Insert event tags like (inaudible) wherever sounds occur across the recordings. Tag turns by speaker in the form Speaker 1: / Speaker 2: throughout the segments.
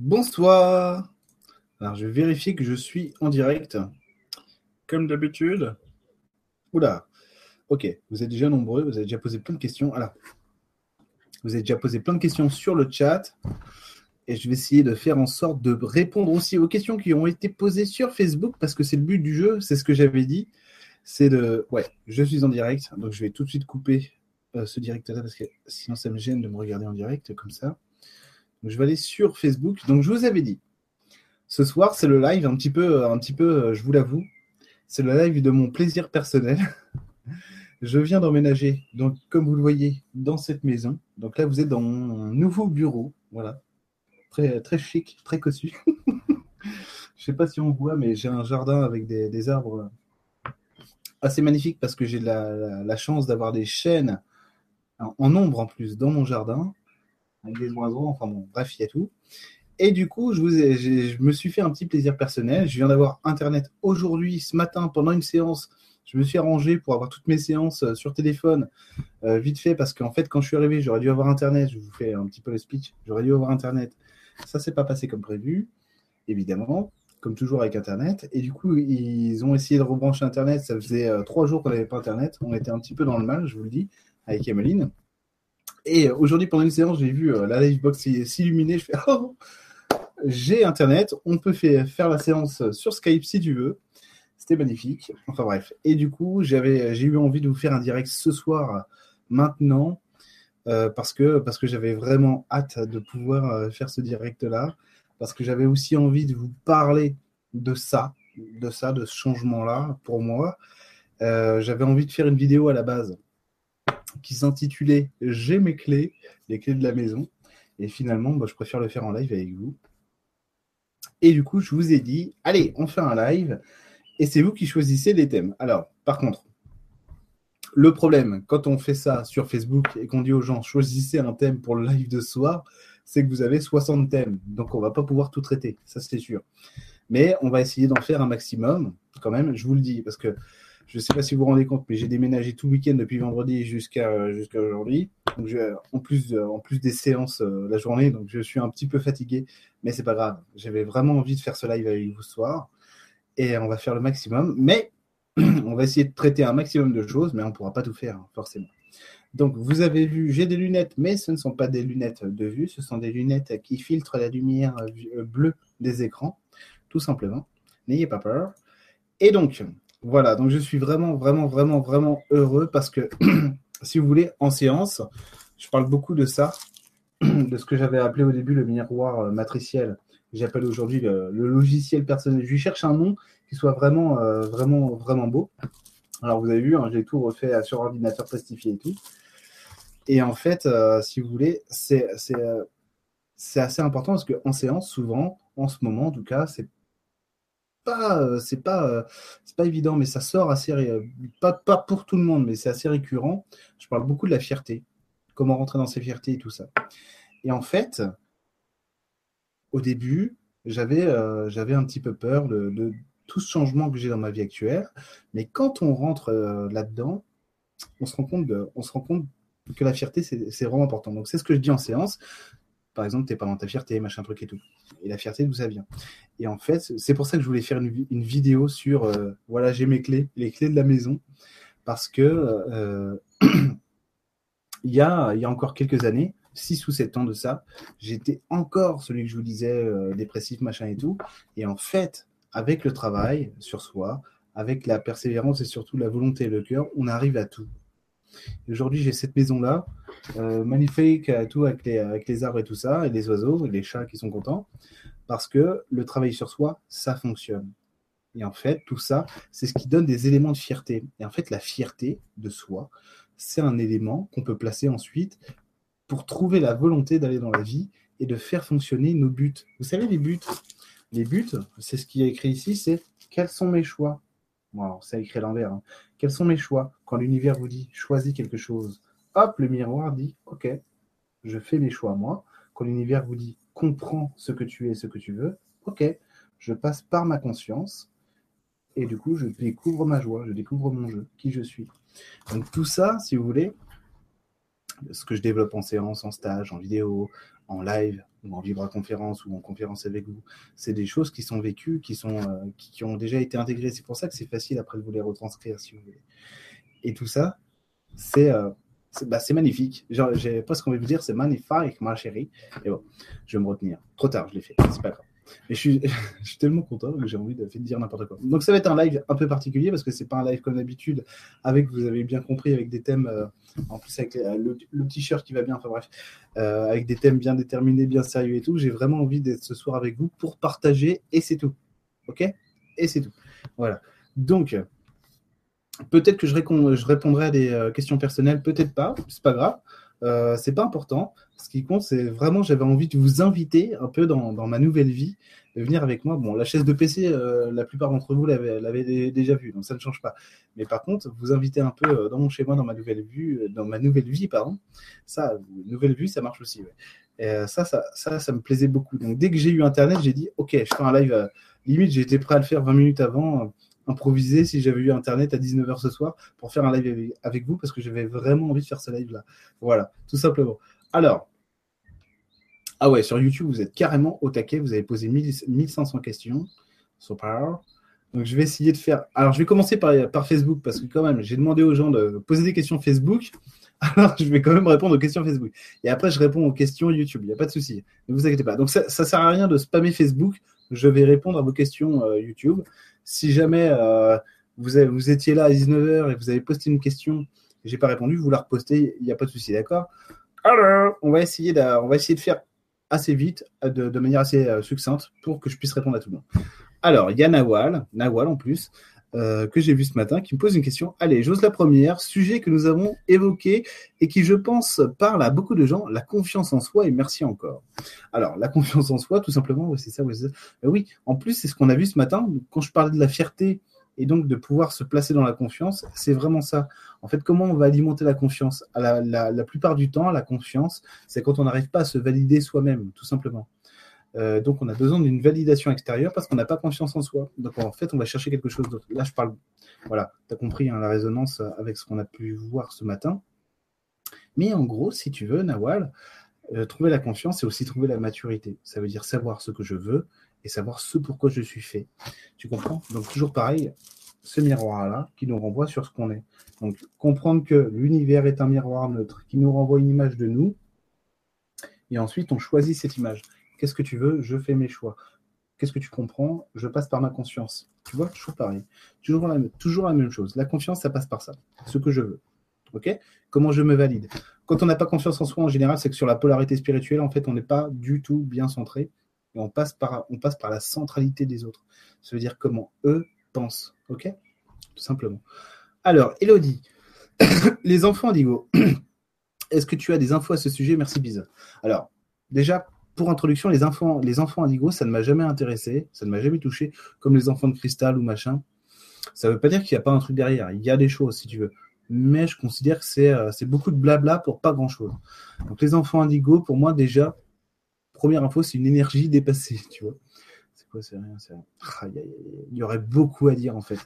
Speaker 1: Bonsoir. Alors, je vais vérifier que je suis en direct. Comme d'habitude. Oula. Ok, vous êtes déjà nombreux, vous avez déjà posé plein de questions. Alors, vous avez déjà posé plein de questions sur le chat. Et je vais essayer de faire en sorte de répondre aussi aux questions qui ont été posées sur Facebook, parce que c'est le but du jeu, c'est ce que j'avais dit. C'est de. Ouais, je suis en direct, donc je vais tout de suite couper euh, ce direct-là, parce que sinon ça me gêne de me regarder en direct comme ça. Je vais aller sur Facebook. Donc je vous avais dit, ce soir c'est le live, un petit peu, un petit peu, euh, je vous l'avoue, c'est le live de mon plaisir personnel. (laughs) je viens d'emménager, donc comme vous le voyez, dans cette maison. Donc là, vous êtes dans mon nouveau bureau, voilà, très, très chic, très cossu. (laughs) je sais pas si on voit, mais j'ai un jardin avec des, arbres assez magnifiques parce que j'ai la, chance d'avoir des chênes en, nombre en plus dans mon jardin, avec des oiseaux, enfin bon, bref, il y a tout. Et du coup, je, me suis fait un petit plaisir personnel. Je viens d'avoir Internet aujourd'hui, ce matin, pendant une séance. Je me suis arrangé pour avoir toutes mes séances euh, sur téléphone, euh, vite fait, parce qu'en fait, quand je suis arrivé, j'aurais dû avoir Internet. Je vous fais un petit peu le speech. J'aurais dû avoir Internet. Ça s'est pas passé comme prévu, évidemment, comme toujours avec Internet. Et du coup, ils ont essayé de rebrancher Internet. Ça faisait euh, trois jours qu'on n'avait pas Internet. On était un petit peu dans le mal, je vous le dis, avec Emeline. Et aujourd'hui, pendant une séance, j'ai vu la livebox s'illuminer. Je fais Oh, j'ai Internet. On peut faire la séance sur Skype si tu veux. C'était magnifique. Enfin bref. Et du coup, j'ai eu envie de vous faire un direct ce soir, maintenant, euh, parce que, j'avais vraiment hâte de pouvoir euh, faire ce direct-là, parce que j'avais aussi envie de vous parler de ça, de ça, de ce changement-là pour moi. Euh, j'avais envie de faire une vidéo à la base qui s'intitulait J'ai mes clés, les clés de la maison. Et finalement, bah, je préfère le faire en live avec vous. Et du coup, je vous ai dit, allez, on fait un live et c'est vous qui choisissez les thèmes. Alors, par contre, le problème, quand on fait ça sur Facebook et qu'on dit aux gens choisissez un thème pour le live de soir, c'est que vous avez 60 thèmes. Donc, on ne va pas pouvoir tout traiter, ça c'est sûr. Mais on va essayer d'en faire un maximum, quand même, je vous le dis, parce que je ne sais pas si vous vous rendez compte, mais j'ai déménagé tout le week-end depuis vendredi jusqu'à jusqu'à aujourd'hui. en, plus, en plus des séances euh, la journée, donc je suis un petit peu fatigué, mais c'est pas grave. J'avais vraiment envie de faire ce live avec vous ce soir et on va faire le maximum. Mais (clears throat) on va essayer de traiter un maximum de choses, mais on ne pourra pas tout faire, hein, forcément. Donc, vous avez vu, j'ai des lunettes, mais ce ne sont pas des lunettes de vue, ce sont des lunettes qui filtrent la lumière euh, bleue des écrans, tout simplement. N'ayez pas peur. Et donc, voilà, donc je suis vraiment, vraiment, vraiment, vraiment heureux parce que, (clears throat) si vous voulez, en séance, je parle beaucoup de ça, (clears throat) de ce que j'avais appelé au début le miroir euh, matriciel j'appelle aujourd'hui le, logiciel personnel. Je lui cherche un nom qui soit vraiment, euh, vraiment, vraiment beau. Alors vous avez vu, hein, j'ai tout refait sur ordinateur plastifié et tout. Et en fait, euh, si vous voulez, c'est euh, c'est assez important parce qu'en séance, souvent, en ce moment en tout cas, c'est pas c'est pas c'est pas évident, mais ça sort assez pas pas pour tout le monde, mais c'est assez récurrent. Je parle beaucoup de la fierté, comment rentrer dans ses fiertés et tout ça. Et en fait, au début, j'avais euh, j'avais un petit peu peur de, tout ce changement que j'ai dans ma vie actuelle. Mais quand on rentre euh, là-dedans, on se rend compte on se rend compte que la fierté c'est vraiment important. Donc c'est ce que je dis en séance. Par exemple, t'es pas dans ta fierté, machin truc et tout. Et la fierté, d'où ça vient Et en fait, c'est pour ça que je voulais faire une, vidéo sur euh, voilà, j'ai mes clés, les clés de la maison, parce que (clears throat) il y a il y a encore quelques années, 6 ou 7 ans de ça, j'étais encore celui que je vous disais, euh, dépressif, machin et tout. Et en fait, avec le travail sur soi, avec la persévérance et surtout la volonté et le cœur, on arrive à tout. Aujourd'hui, j'ai cette maison-là, euh, magnifique, à tout avec les, arbres et tout ça, et les oiseaux, et les chats qui sont contents, parce que le travail sur soi, ça fonctionne. Et en fait, tout ça, c'est ce qui donne des éléments de fierté. Et en fait, la fierté de soi, c'est un élément qu'on peut placer ensuite pour trouver la volonté d'aller dans la vie et de faire fonctionner nos buts. Vous savez, les buts, les buts, c'est ce qui est écrit ici, c'est quels sont mes choix? Wow, c'est écrit à l'envers. Hein. Quels sont mes choix? Quand l'univers vous dit choisis quelque chose, hop, le miroir dit ok, je fais mes choix moi. Quand l'univers vous dit comprends ce que tu es, ce que tu veux, ok, je passe par ma conscience et du coup je découvre ma joie, je découvre mon jeu, qui je suis. Donc tout ça, si vous voulez, ce que je développe en séance, en stage, en vidéo, en live ou en vibra-conférence ou en conférence avec vous. C'est des choses qui sont vécues, qui, sont, euh, qui, ont déjà été intégrées. C'est pour ça que c'est facile après de vous les retranscrire si vous voulez. Et tout ça, c'est euh, bah, magnifique. J'ai presque envie de dire c'est magnifique, ma chérie. Et bon, je vais me retenir. Trop tard, je l'ai fait. C'est pas grave. Et je suis, (laughs) je suis tellement content que j'ai envie de, dire n'importe quoi. Donc ça va être un live un peu particulier parce que c'est pas un live comme d'habitude, avec, vous avez bien compris, avec des thèmes, euh, en plus avec le, t-shirt qui va bien, enfin bref, euh, avec des thèmes bien déterminés, bien sérieux et tout. J'ai vraiment envie d'être ce soir avec vous pour partager et c'est tout. Ok? Et c'est tout. Voilà. Donc, peut-être que je, répondrai à des euh, questions personnelles, peut-être pas, c'est pas grave. Euh, c'est pas important. Ce qui compte, c'est vraiment, j'avais envie de vous inviter un peu dans, ma nouvelle vie, de venir avec moi. Bon, la chaise de PC, euh, la plupart d'entre vous l'avaient déjà vue, donc ça ne change pas. Mais par contre, vous inviter un peu dans mon chez moi, dans ma nouvelle vue, dans ma nouvelle vie, pardon. Ça, nouvelle vue, ça marche aussi. Et ça, ça, ça, ça me plaisait beaucoup. Donc dès que j'ai eu Internet, j'ai dit, ok, je fais un live. limite, été prêt à le faire 20 minutes avant improviser si j'avais eu Internet à 19h ce soir pour faire un live avec vous parce que j'avais vraiment envie de faire ce live-là. Voilà, tout simplement. Alors, ah ouais, sur YouTube, vous êtes carrément au taquet. Vous avez posé 1500 questions. Super. Donc, je vais essayer de faire. Alors, je vais commencer par, Facebook parce que, quand même, j'ai demandé aux gens de poser des questions Facebook. (laughs) Alors, je vais quand même répondre aux questions Facebook. Et après, je réponds aux questions YouTube. Il n'y a pas de souci. Ne vous inquiétez pas. Donc, ça ne sert à rien de spammer Facebook. Je vais répondre à vos questions euh, YouTube. Si jamais euh, vous, vous étiez là à 19h et vous avez posté une question et j'ai pas répondu, vous la repostez, il n'y a pas de souci, d'accord? Alors, on va essayer de, on va essayer de faire assez vite, de, manière assez euh, succincte, pour que je puisse répondre à tout le monde. Alors, il y a Nawal, Nawal en plus, euh, que j'ai vu ce matin, qui me pose une question. Allez, j'ose la première, sujet que nous avons évoqué et qui, je pense, parle à beaucoup de gens, la confiance en soi, et merci encore. Alors, la confiance en soi, tout simplement, c'est ça. Euh, oui, en plus, c'est ce qu'on a vu ce matin, quand je parlais de la fierté et donc de pouvoir se placer dans la confiance, c'est vraiment ça. En fait, comment on va alimenter la confiance? La plupart du temps, la confiance, c'est quand on n'arrive pas à se valider soi-même, tout simplement. Euh, donc, on a besoin d'une validation extérieure parce qu'on n'a pas confiance en soi. Donc, en fait, on va chercher quelque chose d'autre. Là, je parle, voilà, tu as compris hein, la résonance avec ce qu'on a pu voir ce matin. Mais en gros, si tu veux, Nawal, euh, trouver la confiance, c'est aussi trouver la maturité. Ça veut dire savoir ce que je veux et savoir ce pourquoi je suis fait. Tu comprends? Donc, toujours pareil, ce miroir-là qui nous renvoie sur ce qu'on est. Donc, comprendre que l'univers est un miroir neutre qui nous renvoie une image de nous. Et ensuite, on choisit cette image. Qu'est-ce que tu veux Je fais mes choix. Qu'est-ce que tu comprends Je passe par ma conscience. Tu vois, toujours pareil. Toujours la, toujours la même chose. La confiance, ça passe par ça. Ce que je veux. OK? Comment je me valide? Quand on n'a pas confiance en soi, en général, c'est que sur la polarité spirituelle, en fait, on n'est pas du tout bien centré. Et on passe par, la centralité des autres. Ça veut dire comment eux pensent. OK? Tout simplement. Alors, Elodie, (coughs) les enfants d'Igo. (coughs) Est-ce que tu as des infos à ce sujet? Merci, Biza. Alors, déjà, pour introduction, les enfants, les enfants indigos, ça ne m'a jamais intéressé, ça ne m'a jamais touché, comme les enfants de cristal ou machin. Ça ne veut pas dire qu'il n'y a pas un truc derrière. Il y a des choses, si tu veux. Mais je considère que c'est euh, beaucoup de blabla pour pas grand-chose. Donc les enfants indigos, pour moi, déjà, première info, c'est une énergie dépassée, tu vois. C'est quoi, c'est rien, ah, Il y aurait beaucoup à dire, en fait.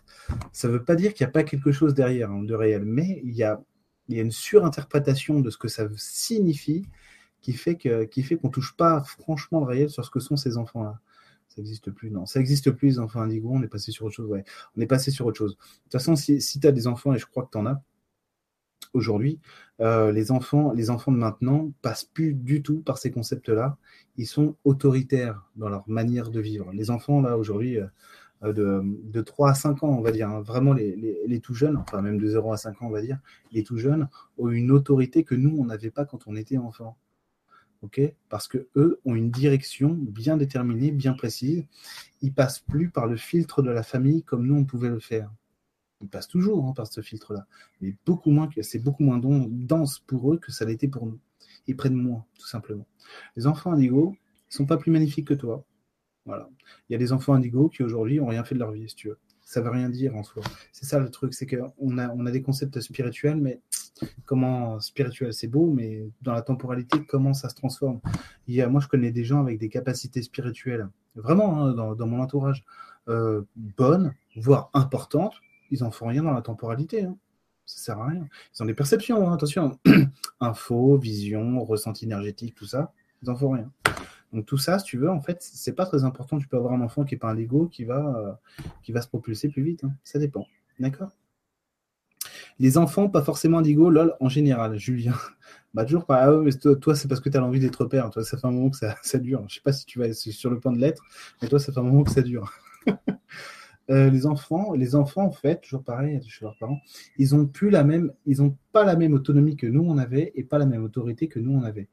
Speaker 1: Ça ne veut pas dire qu'il n'y a pas quelque chose derrière hein, de réel, mais il y a, il y a une surinterprétation de ce que ça signifie qui fait que qui fait qu'on touche pas franchement le réel sur ce que sont ces enfants-là. Ça n'existe plus, non. Ça n'existe plus, les enfants indigos, on est passé sur autre chose, ouais. On est passé sur autre chose. De toute façon, si, si tu as des enfants, et je crois que tu en as, aujourd'hui, euh, les enfants, les enfants de maintenant passent plus du tout par ces concepts-là. Ils sont autoritaires dans leur manière de vivre. Les enfants, là, aujourd'hui, euh, de, de, 3 à 5 ans, on va dire, hein, vraiment les, les, les, tout jeunes, enfin même de 0 à 5 ans, on va dire, les tout jeunes ont une autorité que nous, on n'avait pas quand on était enfant ok Parce que eux ont une direction bien déterminée, bien précise. Ils passent plus par le filtre de la famille comme nous on pouvait le faire. Ils passent toujours hein, par ce filtre-là, mais beaucoup moins que c'est beaucoup moins dense pour eux que ça l'était pour nous. Ils prennent moins, tout simplement. Les enfants indigos sont pas plus magnifiques que toi. Voilà. Il y a des enfants indigos qui aujourd'hui ont rien fait de leur vie, si tu veux. Ça veut rien dire en soi. C'est ça le truc, c'est qu'on a, on a des concepts spirituels, mais comment spirituel, c'est beau, mais dans la temporalité, comment ça se transforme? Moi, je connais des gens avec des capacités spirituelles, vraiment, hein, dans, mon entourage, euh, bonnes, voire importantes. Ils n'en font rien dans la temporalité. Hein. Ça sert à rien. Ils ont des perceptions, hein, attention. (clears throat) Info, vision, ressenti énergétique, tout ça. Les enfants, rien. Donc tout ça, si tu veux, en fait, c'est pas très important. Tu peux avoir un enfant qui est pas un Lego qui va, euh, qui va se propulser plus vite. Hein. Ça dépend. D'accord? Les enfants, pas forcément un Lego, lol, en général. Julien. (laughs) Bah toujours pas. Ah mais toi, c'est parce que tu as envie d'être père. Toi, ça fait un moment que ça, (laughs) dure. Je sais pas si tu vas sur le point de l'être, mais toi, ça fait un moment que ça dure. (laughs) Euh, les enfants, les enfants, en fait, toujours pareil chez leurs parents, ils ont plus la même, ils ont pas la même autonomie que nous on avait et pas la même autorité que nous on avait.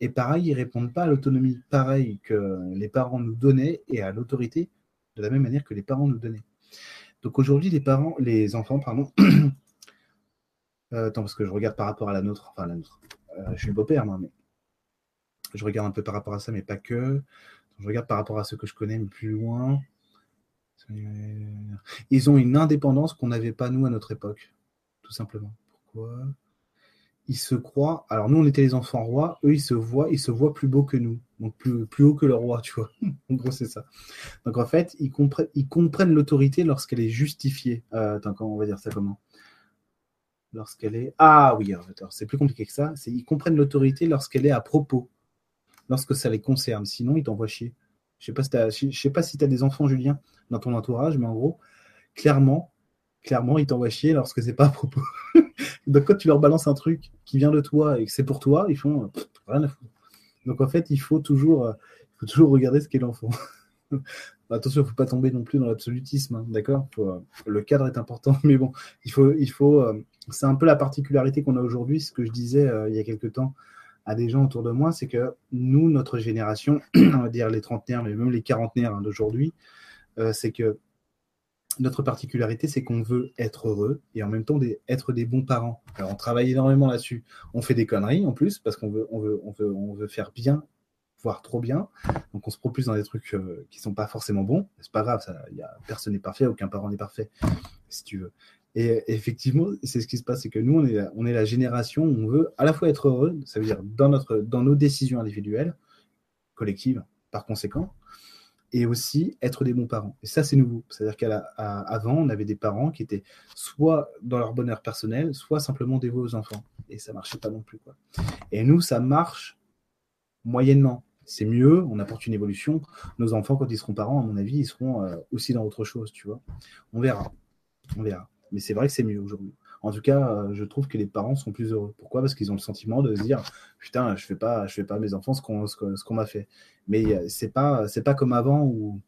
Speaker 1: Et pareil, ils répondent pas à l'autonomie pareil que les parents nous donnaient et à l'autorité de la même manière que les parents nous donnaient. Donc aujourd'hui, les parents, les enfants, pardon. (clears throat) Euh, attends, parce que je regarde par rapport à la nôtre, enfin la nôtre. Euh, je suis beau-père, moi, mais je regarde un peu par rapport à ça, mais pas que. Je regarde par rapport à ceux que je connais, mais plus loin. Ils ont une indépendance qu'on n'avait pas nous à notre époque, tout simplement. Pourquoi? Ils se croient. Alors nous, on était les enfants rois. Eux, ils se voient, ils se voient plus beaux que nous, donc plus, haut que le roi, tu vois. (laughs) en gros, c'est ça. Donc en fait, ils comprennent, l'autorité lorsqu'elle est justifiée. Euh, attends, on va dire ça comment? Lorsqu'elle est. Ah oui, c'est plus compliqué que ça. C'est ils comprennent l'autorité lorsqu'elle est à propos, lorsque ça les concerne. Sinon, ils t'envoient chier. Je sais pas si sais pas si tu as des enfants, Julien, dans ton entourage, mais en gros, clairement, clairement, ils t'envoient chier lorsque c'est pas à propos. (laughs) Donc quand tu leur balances un truc qui vient de toi et que c'est pour toi, ils font rien à foutre. Donc en fait, il faut toujours, euh, il faut toujours regarder ce qu'est l'enfant. (laughs) Attention, il ne faut pas tomber non plus dans l'absolutisme, hein, d'accord? Euh, Le cadre est important, (laughs) mais bon, il faut, il faut. Euh, c'est un peu la particularité qu'on a aujourd'hui, ce que je disais il y a quelque temps à des gens autour de moi, c'est que nous, notre génération, (clears throat) on va dire les trentenaires, mais même les quarantenaires hein, d'aujourd'hui, c'est que notre particularité, c'est qu'on veut être heureux et en même temps être des bons parents. On travaille énormément là-dessus. On fait des conneries en plus parce qu'on veut, on veut, on veut, on veut faire bien, trop bien. Donc, on se propulse dans des trucs euh, qui sont pas forcément bons. C'est pas grave, ça, y a, personne n'est parfait, aucun parent n'est parfait, si tu veux. Et effectivement, c'est ce qui se passe, c'est que nous, on est, on est la génération où on veut à la fois être heureux, ça veut dire dans, notre, dans nos décisions individuelles, collectives, par conséquent, et aussi être des bons parents. Et ça, c'est nouveau. C'est-à-dire qu'avant, on avait des parents qui étaient soit dans leur bonheur personnel, soit simplement dévoués aux enfants. Et ça marchait pas non plus. Quoi. Et nous, ça marche moyennement. C'est mieux, on apporte une évolution. Nos enfants, quand ils seront parents, à mon avis, ils seront euh, aussi dans autre chose, tu vois. On verra. On verra. Mais c'est vrai que c'est mieux aujourd'hui. En tout cas, euh, je trouve que les parents sont plus heureux. Pourquoi? Parce qu'ils ont le sentiment de se dire putain, je fais fais pas mes enfants ce qu'on m'a fait. Mais euh, c'est pas pas comme avant où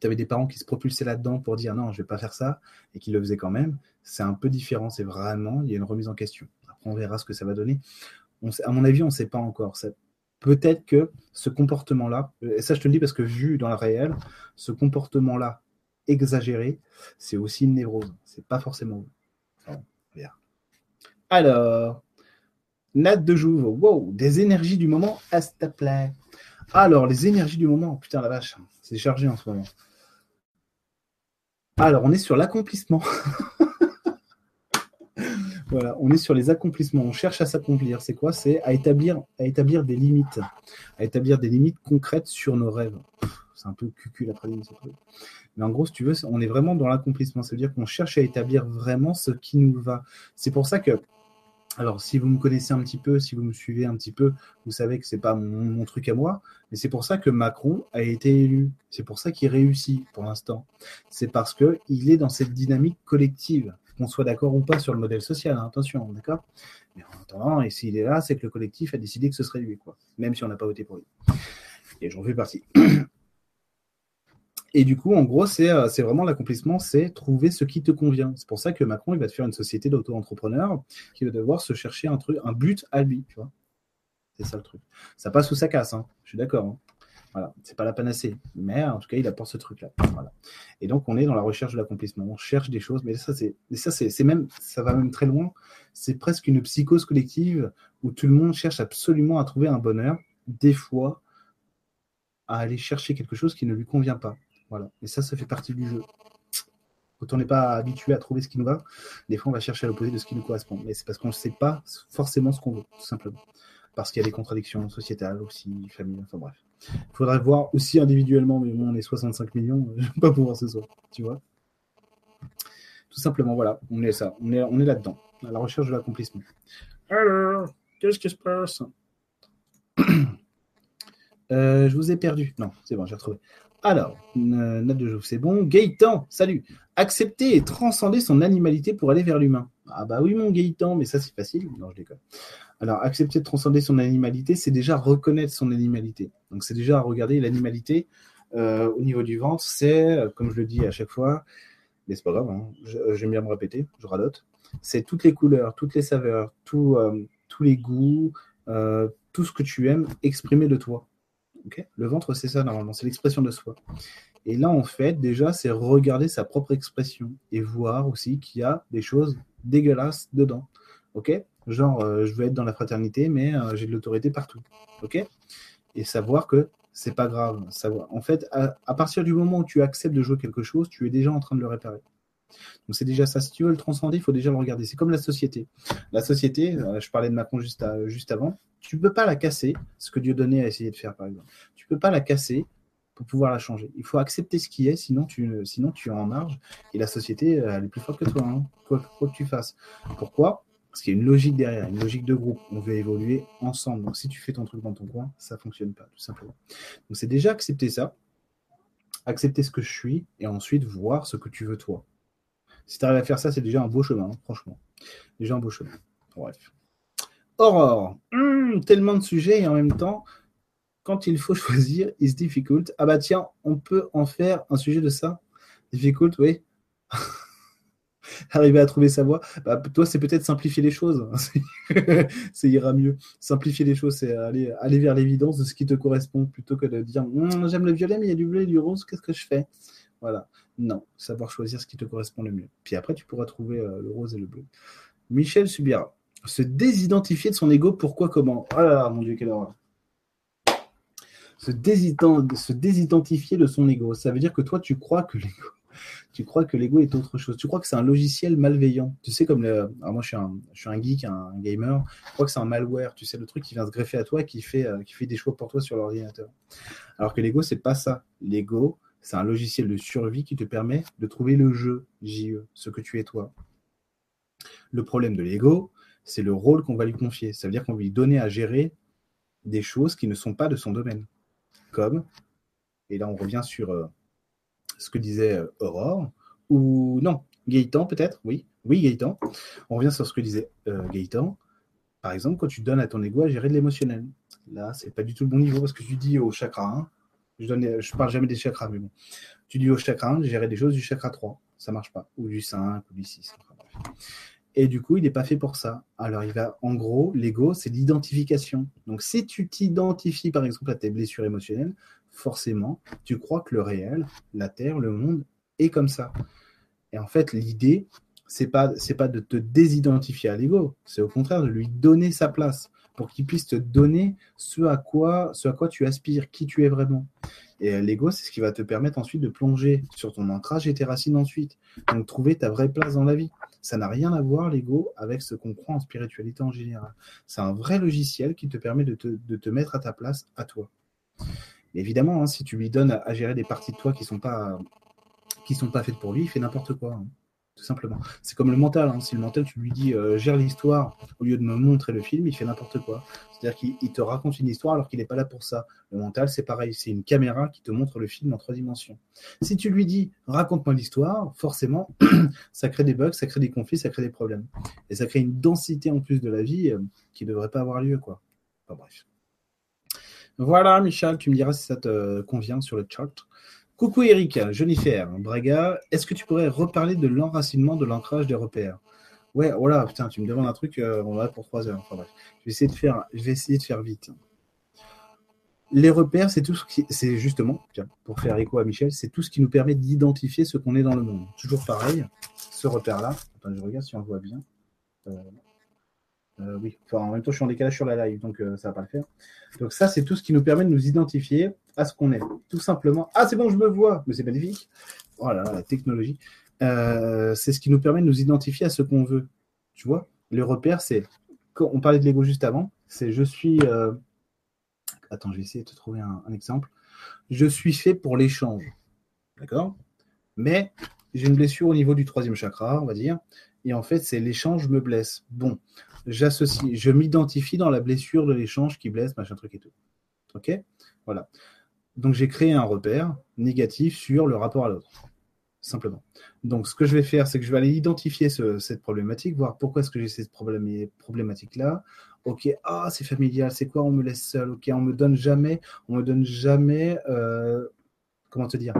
Speaker 1: tu avais des parents qui se propulsaient là-dedans pour dire non, je vais pas faire ça et qui le faisaient quand même. C'est un peu différent. C'est vraiment il y a une remise en question. Après, on verra ce que ça va donner. On à mon avis, on ne sait pas encore. Peut-être que ce comportement-là, et ça je te le dis parce que vu dans la réelle, ce comportement-là exagéré, c'est aussi une névrose. C'est pas forcément alors, Nat de Jouve, wow, des énergies du moment, à plaît. Alors, les énergies du moment, putain la vache, c'est chargé en ce moment. Alors, on est sur l'accomplissement. (laughs) on est sur les accomplissements. On cherche à s'accomplir. C'est quoi? C'est à établir, à établir des limites, à établir des limites concrètes sur nos rêves. C'est un peu cucul après mais en gros, si tu veux, on est vraiment dans l'accomplissement. C'est-à-dire qu'on cherche à établir vraiment ce qui nous va. C'est pour ça que, alors, si vous me connaissez un petit peu, si vous me suivez un petit peu, vous savez que c'est pas mon, truc à moi. Mais c'est pour ça que Macron a été élu. C'est pour ça qu'il réussit pour l'instant. C'est parce que il est dans cette dynamique collective. Qu'on soit d'accord ou pas sur le modèle social, hein, attention, d'accord? Mais en attendant, et s'il est là, c'est que le collectif a décidé que ce serait lui, quoi. Même si on n'a pas voté pour lui. Et j'en fais partie. Et du coup, en gros, euh, c'est vraiment l'accomplissement, c'est trouver ce qui te convient. C'est pour ça que Macron, il va te faire une société d'auto-entrepreneurs qui va devoir se chercher un but à lui, tu vois. C'est ça le truc. Ça passe ou ça casse, hein. je suis d'accord. Hein. Voilà, c'est pas la panacée, mais en tout cas, il apporte ce truc-là. Et donc, on est dans la recherche de l'accomplissement. On cherche des choses, mais ça, c'est, ça, c'est, même, ça va même très loin. C'est presque une psychose collective où tout le monde cherche absolument à trouver un bonheur, des fois, à aller chercher quelque chose qui ne lui convient pas. Voilà. Et ça, ça fait partie du jeu. Quand on n'est pas habitué à trouver ce qui nous va, des fois on va chercher à l'opposé de ce qui nous correspond. Mais c'est parce qu'on ne sait pas forcément ce qu'on veut, tout simplement. Parce qu'il y a des contradictions sociétales aussi, famille, enfin bref. Il faudrait voir aussi individuellement, mais bon, on est 65 millions, je ne vais pas pouvoir ce soir, tu vois. Tout simplement, voilà, on est ça, on est, on est là-dedans, à la recherche de l'accomplissement. Alors, qu'est-ce qui se passe? (coughs) Euh, je vous ai perdu. Non, c'est bon, j'ai retrouvé. Alors, euh, note de jour, c'est bon. Gaëtan, salut. Accepter et transcender son animalité pour aller vers l'humain. Ah bah oui, mon Gaëtan, mais ça c'est facile. Non, je déconne. Alors, accepter de transcender son animalité, c'est déjà reconnaître son animalité. Donc, c'est déjà regarder l'animalité euh, au niveau du ventre. C'est, comme je le dis à chaque fois, mais c'est pas grave, hein, j'aime bien me répéter, je radote. C'est toutes les couleurs, toutes les saveurs, tous les goûts, tout ce que tu aimes exprimer de toi le ventre, c'est ça normalement, c'est l'expression de soi. Et là, en fait, déjà, c'est regarder sa propre expression et voir aussi qu'il y a des choses dégueulasses dedans. Ok? Genre, euh, je veux être dans la fraternité, mais euh, j'ai de l'autorité partout. Ok? Et savoir que c'est pas grave. Savoir. En fait, à, partir du moment où tu acceptes de jouer quelque chose, tu es déjà en train de le réparer. Donc c'est déjà ça. Si tu veux le transcender, il faut déjà le regarder. C'est comme la société. La société, euh, je parlais de Macron juste, juste avant, tu ne peux pas la casser, ce que Dieu donnait à essayer de faire, par exemple. Tu ne peux pas la casser pour pouvoir la changer. Il faut accepter ce qui est, sinon tu, sinon tu es en marge. Et la société, elle est plus forte que toi, hein, quoi, que tu fasses. Pourquoi? Parce qu'il y a une logique derrière, une logique de groupe. On veut évoluer ensemble. Donc si tu fais ton truc dans ton coin, ça ne fonctionne pas, tout simplement. Donc c'est déjà accepter ça, accepter ce que je suis, et ensuite voir ce que tu veux toi. Si tu arrives à faire ça, c'est déjà un beau chemin, hein, franchement. Déjà un beau chemin. Bref. Aurore, hmm, tellement de sujets et en même temps, quand il faut (laughs) choisir, is difficult. Ah bah tiens, on peut en faire un sujet de ça Difficult, oui. (laughs) Arriver à trouver sa voie. Bah, toi, c'est peut-être simplifier les choses. (laughs) c'est ira mieux. Simplifier les choses, c'est aller, vers l'évidence de ce qui te correspond plutôt que de dire hmm, j'aime le violet, mais il y a du bleu et du rose, qu'est-ce que je fais? Voilà. Non, savoir choisir ce qui te correspond le mieux. Puis après, tu pourras trouver euh, le rose et le bleu. Michel Subira se désidentifier de son ego, pourquoi, comment? Oh là là, mon Dieu, quelle horreur. Se, désidentifier de son ego, ça veut dire que toi, tu crois que l'ego, (laughs) tu crois que l'ego est autre chose. Tu crois que c'est un logiciel malveillant. Tu sais, comme le. Alors moi, je suis un, je suis un geek, un, gamer. Je crois que c'est un malware. Tu sais, le truc qui vient se greffer à toi et qui fait, euh, qui fait des choix pour toi sur l'ordinateur. Alors que l'ego, c'est pas ça. L'ego, c'est un logiciel de survie qui te permet de trouver le jeu, JE, ce que tu es toi. Le problème de l'ego, c'est le rôle qu'on va lui confier. Ça veut dire qu'on va lui donner à gérer des choses qui ne sont pas de son domaine. Et là on revient sur euh, ce que disait euh, Aurore, ou non, Gaëtan peut-être, oui, oui Gaëtan. On revient sur ce que disait euh, Gaëtan. Par exemple, quand tu donnes à ton ego à gérer de l'émotionnel. Là, c'est pas du tout le bon niveau parce que tu dis au chakra 1, je, donne, je parle jamais des chakras, mais bon. Tu dis au chakra 1 de gérer des choses du chakra 3. Ça marche pas. Ou du 5, ou du 6. Et du coup, il n'est pas fait pour ça. Alors, il va, en gros, l'ego, c'est l'identification. Donc, si tu t'identifies, par exemple, à tes blessures émotionnelles, forcément, tu crois que le réel, la Terre, le monde, est comme ça. Et en fait, l'idée, c'est pas, pas de te désidentifier à l'ego, c'est au contraire de lui donner sa place pour qu'il puisse te donner ce à quoi, ce à quoi tu aspires, qui tu es vraiment. Et euh, l'ego, c'est ce qui va te permettre ensuite de plonger sur ton ancrage et tes racines ensuite. Donc trouver ta vraie place dans la vie. Ça n'a rien à voir, l'ego, avec ce qu'on croit en spiritualité en général. C'est un vrai logiciel qui te permet de te, mettre à ta place, à toi. Évidemment, hein, si tu lui donnes à, gérer des parties de toi qui sont, pas, qui sont pas faites pour lui, il fait n'importe quoi. Hein tout simplement. C'est comme le mental. Hein. Si le mental, tu lui dis euh, gère l'histoire au lieu de me montrer le film, il fait n'importe quoi. C'est-à-dire qu'il te raconte une histoire alors qu'il n'est pas là pour ça. Le mental, c'est pareil. C'est une caméra qui te montre le film en trois dimensions. Si tu lui dis raconte-moi l'histoire, forcément, (clears throat) ça crée des bugs, ça crée des conflits, ça crée des problèmes. Et ça crée une densité en plus de la vie euh, qui ne devrait pas avoir lieu. quoi. Enfin, bref. Voilà, Michel, tu me diras si ça te convient sur le chart. Coucou Eric, Jennifer, Braga, est-ce que tu pourrais reparler de l'enracinement de l'ancrage des repères? Ouais, voilà, putain, tu me demandes un truc, euh, on va pour trois heures. Enfin bref, je vais essayer de faire, je vais de faire vite. Les repères, c'est tout ce qui, c'est justement, pour faire écho à Michel, c'est tout ce qui nous permet d'identifier ce qu'on est dans le monde. Toujours pareil, ce repère-là. Je regarde si on le voit bien. Euh, euh, oui, enfin, en même temps, je suis en décalage sur la live, donc euh, ça va pas le faire. Donc ça, c'est tout ce qui nous permet de nous identifier à ce qu'on est. Tout simplement. Ah, c'est bon, je me vois, mais c'est magnifique. Voilà, oh la technologie. Euh, c'est ce qui nous permet de nous identifier à ce qu'on veut. Tu vois, le repère, c'est. On parlait de l'ego juste avant. C'est je suis. Attends, je vais essayer de te trouver un, un exemple. Je suis fait pour l'échange. D'accord? Mais j'ai une blessure au niveau du troisième chakra, on va dire. Et en fait, c'est l'échange me blesse. Bon, j'associe, je m'identifie dans la blessure de l'échange qui blesse, machin truc et tout. Ok? Voilà. Donc j'ai créé un repère négatif sur le rapport à l'autre. Simplement. Donc ce que je vais faire, c'est que je vais aller identifier cette problématique, voir pourquoi est-ce que j'ai cette problématique-là. Ok, ah c'est familial, c'est quoi? On me laisse seul. Ok, on me donne jamais, on me donne jamais, euh, comment te dire?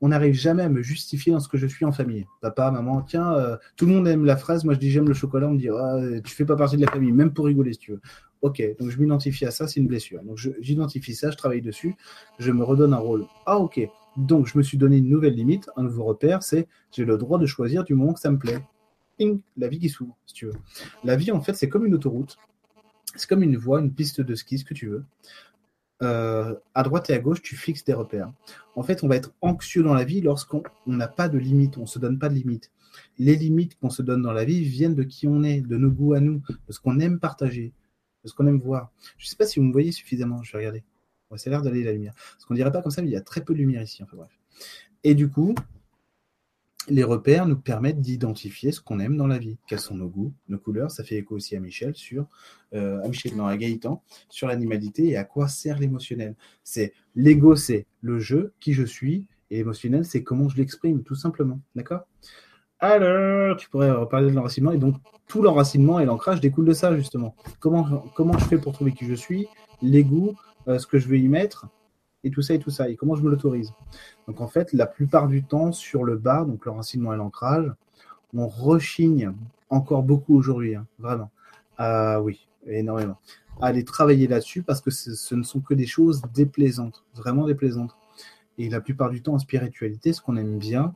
Speaker 1: On n'arrive jamais à me justifier dans ce que je suis en famille. Papa, maman, tiens, euh, tout le monde aime la fraise, moi je dis j'aime le chocolat, on me dit ah, tu fais pas partie de la famille, même pour rigoler si tu veux. Ok, donc je m'identifie à ça, c'est une blessure. Donc j'identifie ça, je travaille dessus, je me redonne un rôle. Ah ok, donc je me suis donné une nouvelle limite, un nouveau repère, c'est j'ai le droit de choisir du moment que ça me plaît. Ping, la vie qui s'ouvre, si tu veux. La vie, en fait, c'est comme une autoroute. C'est comme une voie, une piste de ski, ce que tu veux. Euh, à droite et à gauche, tu fixes des repères. En fait, on va être anxieux dans la vie lorsqu'on n'a pas de limite, on ne se donne pas de limite. Les limites qu'on se donne dans la vie viennent de qui on est, de nos goûts à nous, de ce qu'on aime partager, de ce qu'on aime voir. Je ne sais pas si vous me voyez suffisamment, je vais regarder. Ouais, ça a l'air d'aller la lumière. Parce qu'on dirait pas comme ça, mais il y a très peu de lumière ici. Enfin bref. Et du coup, les repères nous permettent d'identifier ce qu'on aime dans la vie, quels sont nos goûts, nos couleurs? Ça fait écho aussi à Michel sur euh, à Gaëtan sur l'animalité et à quoi sert l'émotionnel. C'est l'ego, c'est le jeu, qui je suis, et l'émotionnel, c'est comment je l'exprime, tout simplement. D'accord? Alors, tu pourrais reparler de l'enracinement, et donc tout l'enracinement et l'ancrage découlent de ça, justement. Comment, je fais pour trouver qui je suis, l'ego, euh, ce que je veux y mettre, et tout ça et tout ça, et comment je me l'autorise? Donc en fait, la plupart du temps, sur le bas, donc le racinement et l'ancrage, on rechigne encore beaucoup aujourd'hui, hein, vraiment. Ah oui, énormément. À aller travailler là-dessus parce que ce ne sont que des choses déplaisantes, vraiment déplaisantes. Et la plupart du temps, en spiritualité, ce qu'on aime bien,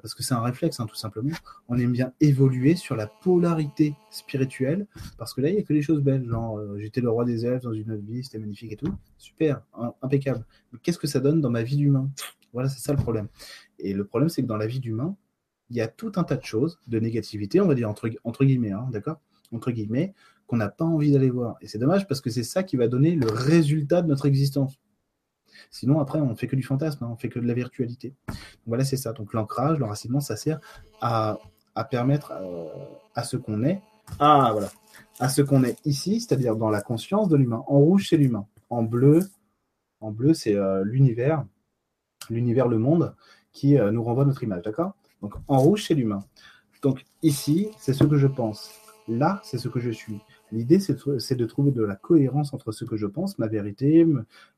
Speaker 1: parce que c'est un réflexe, hein, tout simplement. On aime bien évoluer sur la polarité spirituelle, parce que là, il n'y a que des choses belles, genre euh, j'étais le roi des elfes dans une autre vie, c'était magnifique et tout. Super, impeccable. Mais qu'est-ce que ça donne dans ma vie d'humain? Voilà, c'est ça le problème. Et le problème, c'est que dans la vie d'humain, il y a tout un tas de choses, de négativité, on va dire entre, entre guillemets, hein, d'accord? Entre guillemets, qu'on n'a pas envie d'aller voir. Et c'est dommage parce que c'est ça qui va donner le résultat de notre existence. Sinon, après, on ne fait que du fantasme, hein, on fait que de la virtualité. voilà, c'est ça. Donc l'ancrage, l'enracinement, ça sert à, permettre euh, à ce qu'on est, ah voilà, à ce qu'on est ici, c'est-à-dire dans la conscience de l'humain. En rouge, c'est l'humain. En bleu, en bleu, c'est euh, l'univers, l'univers, le monde, qui euh, nous renvoie notre image, d'accord? Donc en rouge, c'est l'humain. Donc ici, c'est ce que je pense. Là, c'est ce que je suis. L'idée, c'est de trouver de la cohérence entre ce que je pense, ma vérité,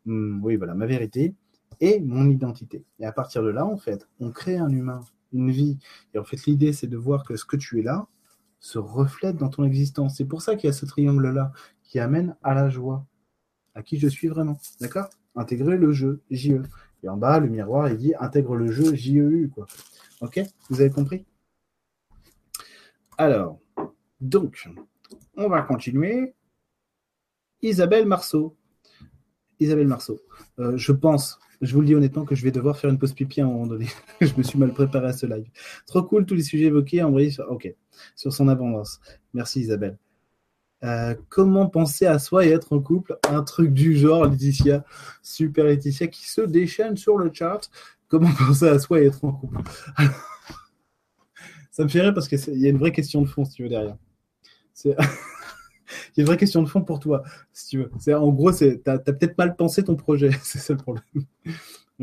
Speaker 1: oui, voilà, ma vérité et mon identité. Et à partir de là, en fait, on crée un humain, une vie. Et en fait, l'idée, c'est de voir que ce que tu es là se reflète dans ton existence. C'est pour ça qu'il y a ce triangle-là qui amène à la joie, à qui je suis vraiment. D'accord? Intégrer le jeu, JE. Et en bas, le miroir, il dit intègre le jeu, JEU, quoi. Ok? Vous avez compris? Alors, donc, on va continuer. Isabelle Marceau. Isabelle Marceau. Euh, je pense, je vous le dis honnêtement, que je vais devoir faire une pause pipi à un moment donné. (laughs) je me suis mal préparé à ce live. Trop cool, tous les sujets évoqués, envoyés sur, ok, sur son abondance. Merci Isabelle. Euh, comment penser à soi et être en couple? Un truc du genre, Laetitia. Super Laetitia qui se déchaîne sur le chart. Comment (laughs) penser à soi et être en couple? (laughs) Ça me fait rire parce qu'il y a une vraie question de fond, si tu veux, derrière. C'est. (laughs) Une vraie question de fond pour toi, si tu veux. En gros, c'est, t'as, peut-être mal pensé ton projet. (laughs) c'est ça le problème.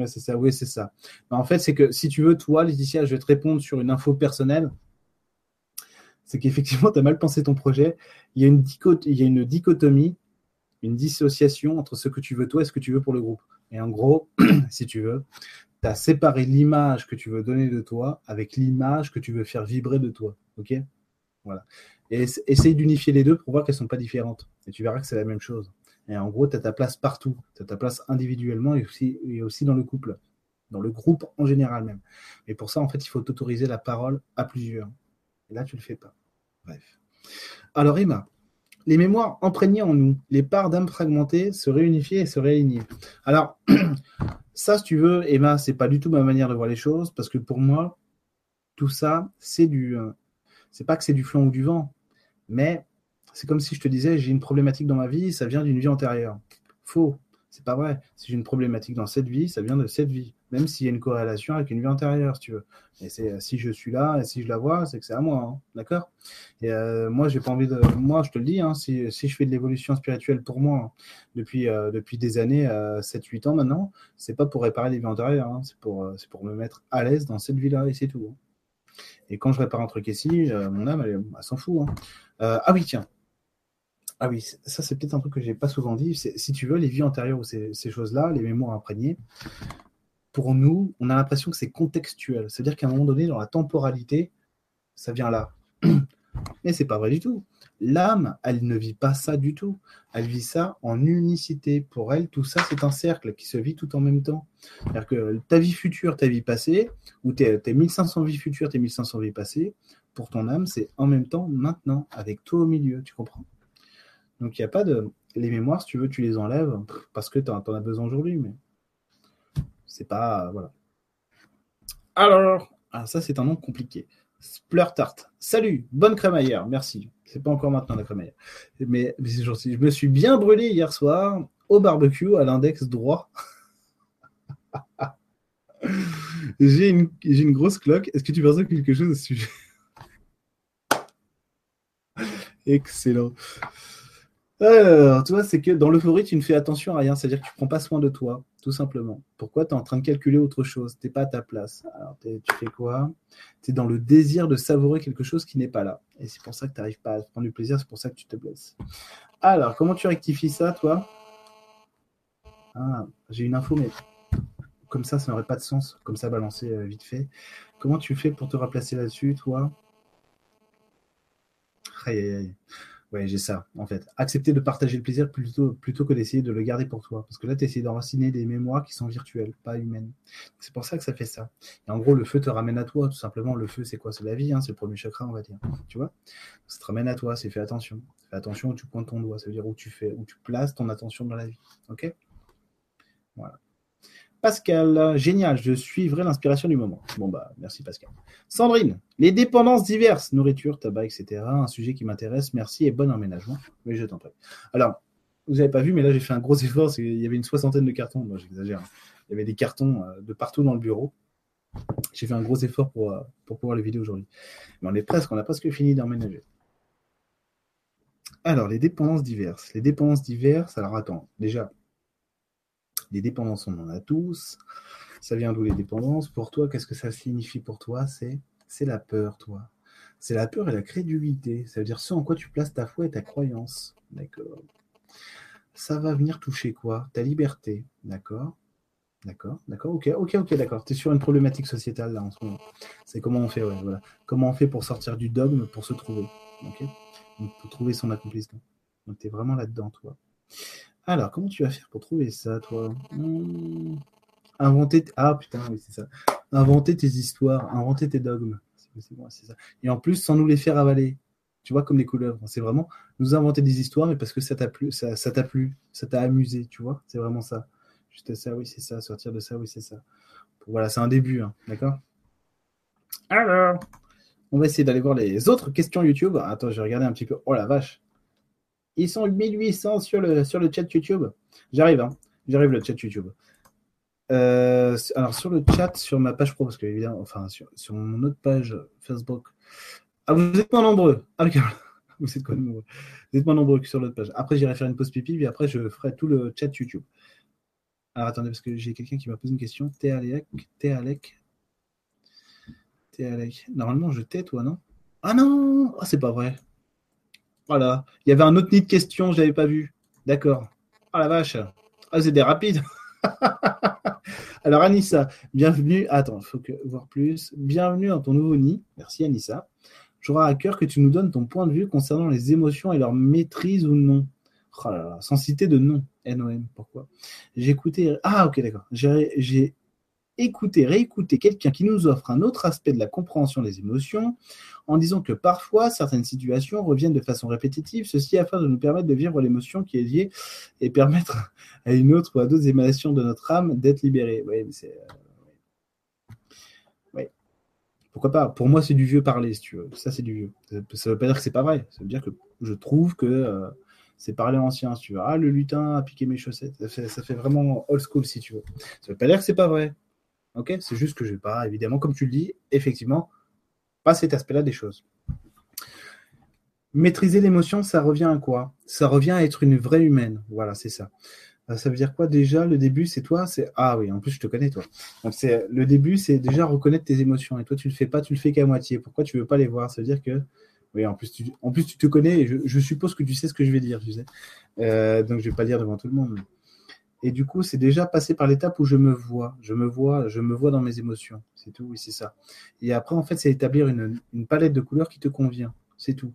Speaker 1: c'est ça. Oui, c'est ça. en fait, c'est que si tu veux, toi, Laetitia, je vais te répondre sur une info personnelle. C'est qu'effectivement, tu as mal pensé ton projet. Il y, a une il y a une dichotomie, une dissociation entre ce que tu veux toi et ce que tu veux pour le groupe. Et en gros, (clears throat) si tu veux, tu as séparé l'image que tu veux donner de toi avec l'image que tu veux faire vibrer de toi. OK? Voilà. Et essaye d'unifier les deux pour voir qu'elles ne sont pas différentes. Et tu verras que c'est la même chose. Et en gros, tu as ta place partout. Tu as ta place individuellement et aussi, et aussi dans le couple, dans le groupe en général même. Et pour ça, en fait, il faut t'autoriser la parole à plusieurs. Et là, tu ne le fais pas. Bref. Alors, Emma, les mémoires imprégnées en nous, les parts d'âme fragmentées se réunifier et se réaligner. Alors, (clears throat) ça, si tu veux, Emma, c'est pas du tout ma manière de voir les choses, parce que pour moi, tout ça, c'est du. Euh, c'est pas que c'est du flanc ou du vent. Mais c'est comme si je te disais, j'ai une problématique dans ma vie, ça vient d'une vie antérieure. Faux. C'est pas vrai. Si j'ai une problématique dans cette vie, ça vient de cette vie. Même s'il y a une corrélation avec une vie antérieure, si tu veux. Et c'est si je suis là et si je la vois, c'est que c'est à moi. Hein. D'accord? Et euh, moi, j'ai pas envie de. Moi, je te le dis, hein, si, si, je fais de l'évolution spirituelle pour moi hein, depuis, euh, depuis des années, 7-8 ans maintenant, c'est pas pour réparer les vies antérieures. C'est pour, c'est pour me mettre à l'aise dans cette vie-là et c'est tout. Et quand je répare un truc ici, mon âme, elle, elle s'en fout. ah oui, tiens, ah oui, ça c'est peut-être un truc que j'ai pas souvent dit. Si tu veux, les vies antérieures ou ces, choses-là, les mémoires imprégnées, pour nous, on a l'impression que c'est contextuel. C'est-à-dire qu'à un moment donné, dans la temporalité, ça vient là. (clears throat) Mais c'est pas vrai du tout. L'âme, elle ne vit pas ça du tout. Elle vit ça en unicité. Pour elle, tout ça, c'est un cercle qui se vit tout en même temps. C'est-à-dire que ta vie future, ta vie passée, ou tes, tes 1500 vies futures, tes 1500 vies passées, pour ton âme, c'est en même temps maintenant, avec toi au milieu. Tu comprends? Donc il n'y a pas de. Les mémoires, si tu veux, tu les enlèves parce que tu en, as besoin aujourd'hui, mais c'est pas. Voilà. Alors, ah, ça c'est un nom compliqué. Splurtart. Salut, bonne crémaillère, merci. C'est pas encore maintenant la crémaillère. Mais, mais c'est gentil. Je me suis bien brûlé hier soir au barbecue à l'index droit. (laughs) j'ai une, grosse cloque. Est-ce que tu penses quelque chose à ce sujet? Excellent. Alors, tu vois, c'est que dans l'euphorie, tu ne fais attention à rien, c'est-à-dire que tu ne prends pas soin de toi, tout simplement. Pourquoi? Tu es en train de calculer autre chose Tu n'es pas à ta place. Alors, tu fais quoi? Tu es dans le désir de savourer quelque chose qui n'est pas là. Et c'est pour ça que tu n'arrives pas à prendre du plaisir, c'est pour ça que tu te blesses. Alors, comment tu rectifies ça, toi? Ah, J'ai une info, mais comme ça, ça n'aurait pas de sens, comme ça, balancer euh, vite fait. Comment tu fais pour te replacer là-dessus, toi? Aïe, aïe, aïe. Ouais, j'ai ça, en fait. Accepter de partager le plaisir plutôt, que d'essayer de le garder pour toi. Parce que là, tu essaies d'enraciner des mémoires qui sont virtuelles, pas humaines. C'est pour ça que ça fait ça. Et en gros, le feu te ramène à toi, tout simplement. Le feu, c'est quoi? C'est la vie, hein c'est le premier chakra, on va dire. Tu vois? Ça te ramène à toi, c'est fais attention. Fais attention où tu pointes ton doigt. Ça veut dire où tu, fais, où tu places ton attention dans la vie. OK? Voilà. Pascal, génial, je suivrai l'inspiration du moment. Bon, bah, merci Pascal. Sandrine, les dépendances diverses, nourriture, tabac, etc. Un sujet qui m'intéresse, merci et bon emménagement. Mais je t'en prie. Alors, vous n'avez pas vu, mais là, j'ai fait un gros effort. Il y avait une soixantaine de cartons. Moi, j'exagère. Hein. Il y avait des cartons euh, de partout dans le bureau. J'ai fait un gros effort pour, euh, pour pouvoir les vider aujourd'hui. Mais on est presque, on a presque fini d'emménager. Alors, les dépendances diverses. Les dépendances diverses, alors attends, déjà, les dépendances, on en a tous. Ça vient d'où les dépendances? Pour toi, qu'est-ce que ça signifie pour toi? C'est c'est la peur, toi. C'est la peur et la crédulité. Ça veut dire ce en quoi tu places ta foi et ta croyance. D'accord. Ça va venir toucher quoi? Ta liberté. D'accord D'accord, d'accord, ok, ok, ok, d'accord. Tu es sur une problématique sociétale là en ce moment. C'est comment on fait, ouais, voilà. Comment on fait pour sortir du dogme, pour se trouver? Ok? Pour trouver son accomplissement. Donc tu es vraiment là-dedans, toi. Alors, comment tu vas faire pour trouver ça, toi? Hmm. Inventer. Ah putain, oui, c'est ça. Inventer tes histoires, inventer tes dogmes. C'est ça. Et en plus, sans nous les faire avaler. Tu vois, comme les couleuvres. C'est vraiment nous inventer des histoires, mais parce que ça t'a plu, ça, t'a plu, ça t'a amusé, tu vois. C'est vraiment ça. Juste ça, oui, c'est ça. Sortir de ça, oui, c'est ça. Voilà, c'est un début, hein, d'accord? Alors, on va essayer d'aller voir les autres questions YouTube. Attends, je vais regarder un petit peu. Oh la vache. Ils sont 1800 sur le, sur le chat YouTube. J'arrive, hein. J'arrive le chat YouTube. Euh, alors sur le chat, sur ma page pro, parce que évidemment, enfin sur, mon autre page Facebook. Ah, vous êtes moins nombreux. Ah, (laughs) vous êtes quoi nombreux Vous êtes moins nombreux que sur l'autre page. Après, j'irai faire une pause pipi, puis après, je ferai tout le chat YouTube. Alors attendez, parce que j'ai quelqu'un qui m'a posé une question. T'es Alec? T'es Alec? T'es Alec? Normalement, je t'ai, toi, non? Ah non Ah, c'est pas vrai. Voilà. Il y avait un autre nid de questions, je l'avais pas vu. D'accord. Ah la vache. Ah, c'est des rapides. (laughs) Alors, Anissa, bienvenue. Attends, il faut que voir plus. Bienvenue dans ton nouveau nid. Merci, Anissa. J'aurai à cœur que tu nous donnes ton point de vue concernant les émotions et leur maîtrise ou non. Oh là là, sans citer de nom. NOM, pourquoi? J'ai écouté. Ah, ok, d'accord. J'ai écouter, réécouter quelqu'un qui nous offre un autre aspect de la compréhension des émotions, en disant que parfois certaines situations reviennent de façon répétitive, ceci afin de nous permettre de vivre l'émotion qui est liée et permettre à une autre ou à d'autres émanations de notre âme d'être libérées. Oui, c'est. Euh. Pourquoi pas? Pour moi, c'est du vieux parler, si tu veux. Ça, c'est du vieux. Ça ne veut pas dire que c'est pas vrai. Ça veut dire que je trouve que euh, C'est parler ancien, si tu veux. Ah, le lutin a piqué mes chaussettes. Ça fait, vraiment old school, si tu veux. Ça veut pas dire que c'est pas vrai. Ok C'est juste que je vais pas, évidemment, comme tu le dis, effectivement, pas cet aspect-là des choses. Maîtriser l'émotion, ça revient à quoi? Ça revient à être une vraie humaine. Voilà, c'est ça. Euh, ça veut dire quoi déjà Le début, c'est toi, c'est ah oui, en plus je te connais toi. C'est le début, c'est déjà reconnaître tes émotions. Et toi, tu le fais pas, tu le fais qu'à moitié. Pourquoi tu veux pas les voir? Ça veut dire que oui, en plus tu, te connais. Et je, suppose que tu sais ce que je vais dire, tu sais. Euh, donc je vais pas le dire devant tout le monde. Et du coup, c'est déjà passé par l'étape où je me vois, je me vois, je me vois dans mes émotions. C'est tout, oui, c'est ça. Et après, en fait, c'est établir une, palette de couleurs qui te convient. C'est tout.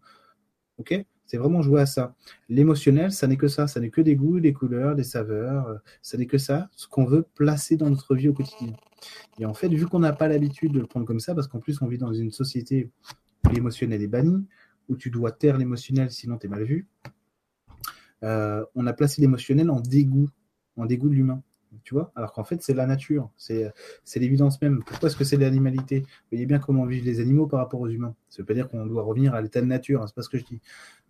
Speaker 1: Ok? C'est vraiment jouer à ça. L'émotionnel, ça n'est que ça. Ça n'est que des goûts, des couleurs, des saveurs. Euh, ça n'est que ça, ce qu'on veut placer dans notre vie au quotidien. Et en fait, vu qu'on n'a pas l'habitude de le prendre comme ça, parce qu'en plus, on vit dans une société où l'émotionnel est banni, où tu dois taire l'émotionnel, sinon tu es mal vu, euh, on a placé l'émotionnel en dégoût, en dégoût de l'humain tu vois Alors qu'en fait, c'est la nature, c'est l'évidence même. Pourquoi est-ce que c'est l'animalité? Voyez bien comment vivent les animaux par rapport aux humains. Ça veut pas dire qu'on doit revenir à l'état de nature, hein, c'est pas ce que je dis.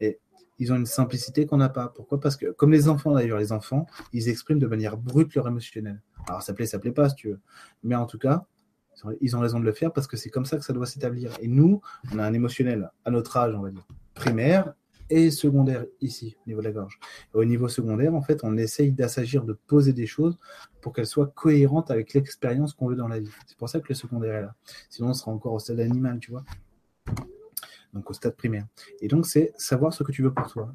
Speaker 1: Et ils ont une simplicité qu'on n'a pas. Pourquoi? Parce que, comme les enfants d'ailleurs, les enfants, ils expriment de manière brute leur émotionnel. Alors ça plaît, ça plaît pas, si tu veux. Mais en tout cas, ils ont raison de le faire parce que c'est comme ça que ça doit s'établir. Et nous, on a un émotionnel à notre âge, on va dire, primaire, secondaire ici, au niveau de la gorge. au niveau secondaire, en fait, on essaye d'assagir, de poser des choses pour qu'elles soient cohérentes avec l'expérience qu'on veut dans la vie. C'est pour ça que le secondaire est là. Sinon, on sera encore au stade animal, tu vois. Donc au stade primaire. Et donc, c'est savoir ce que tu veux pour toi.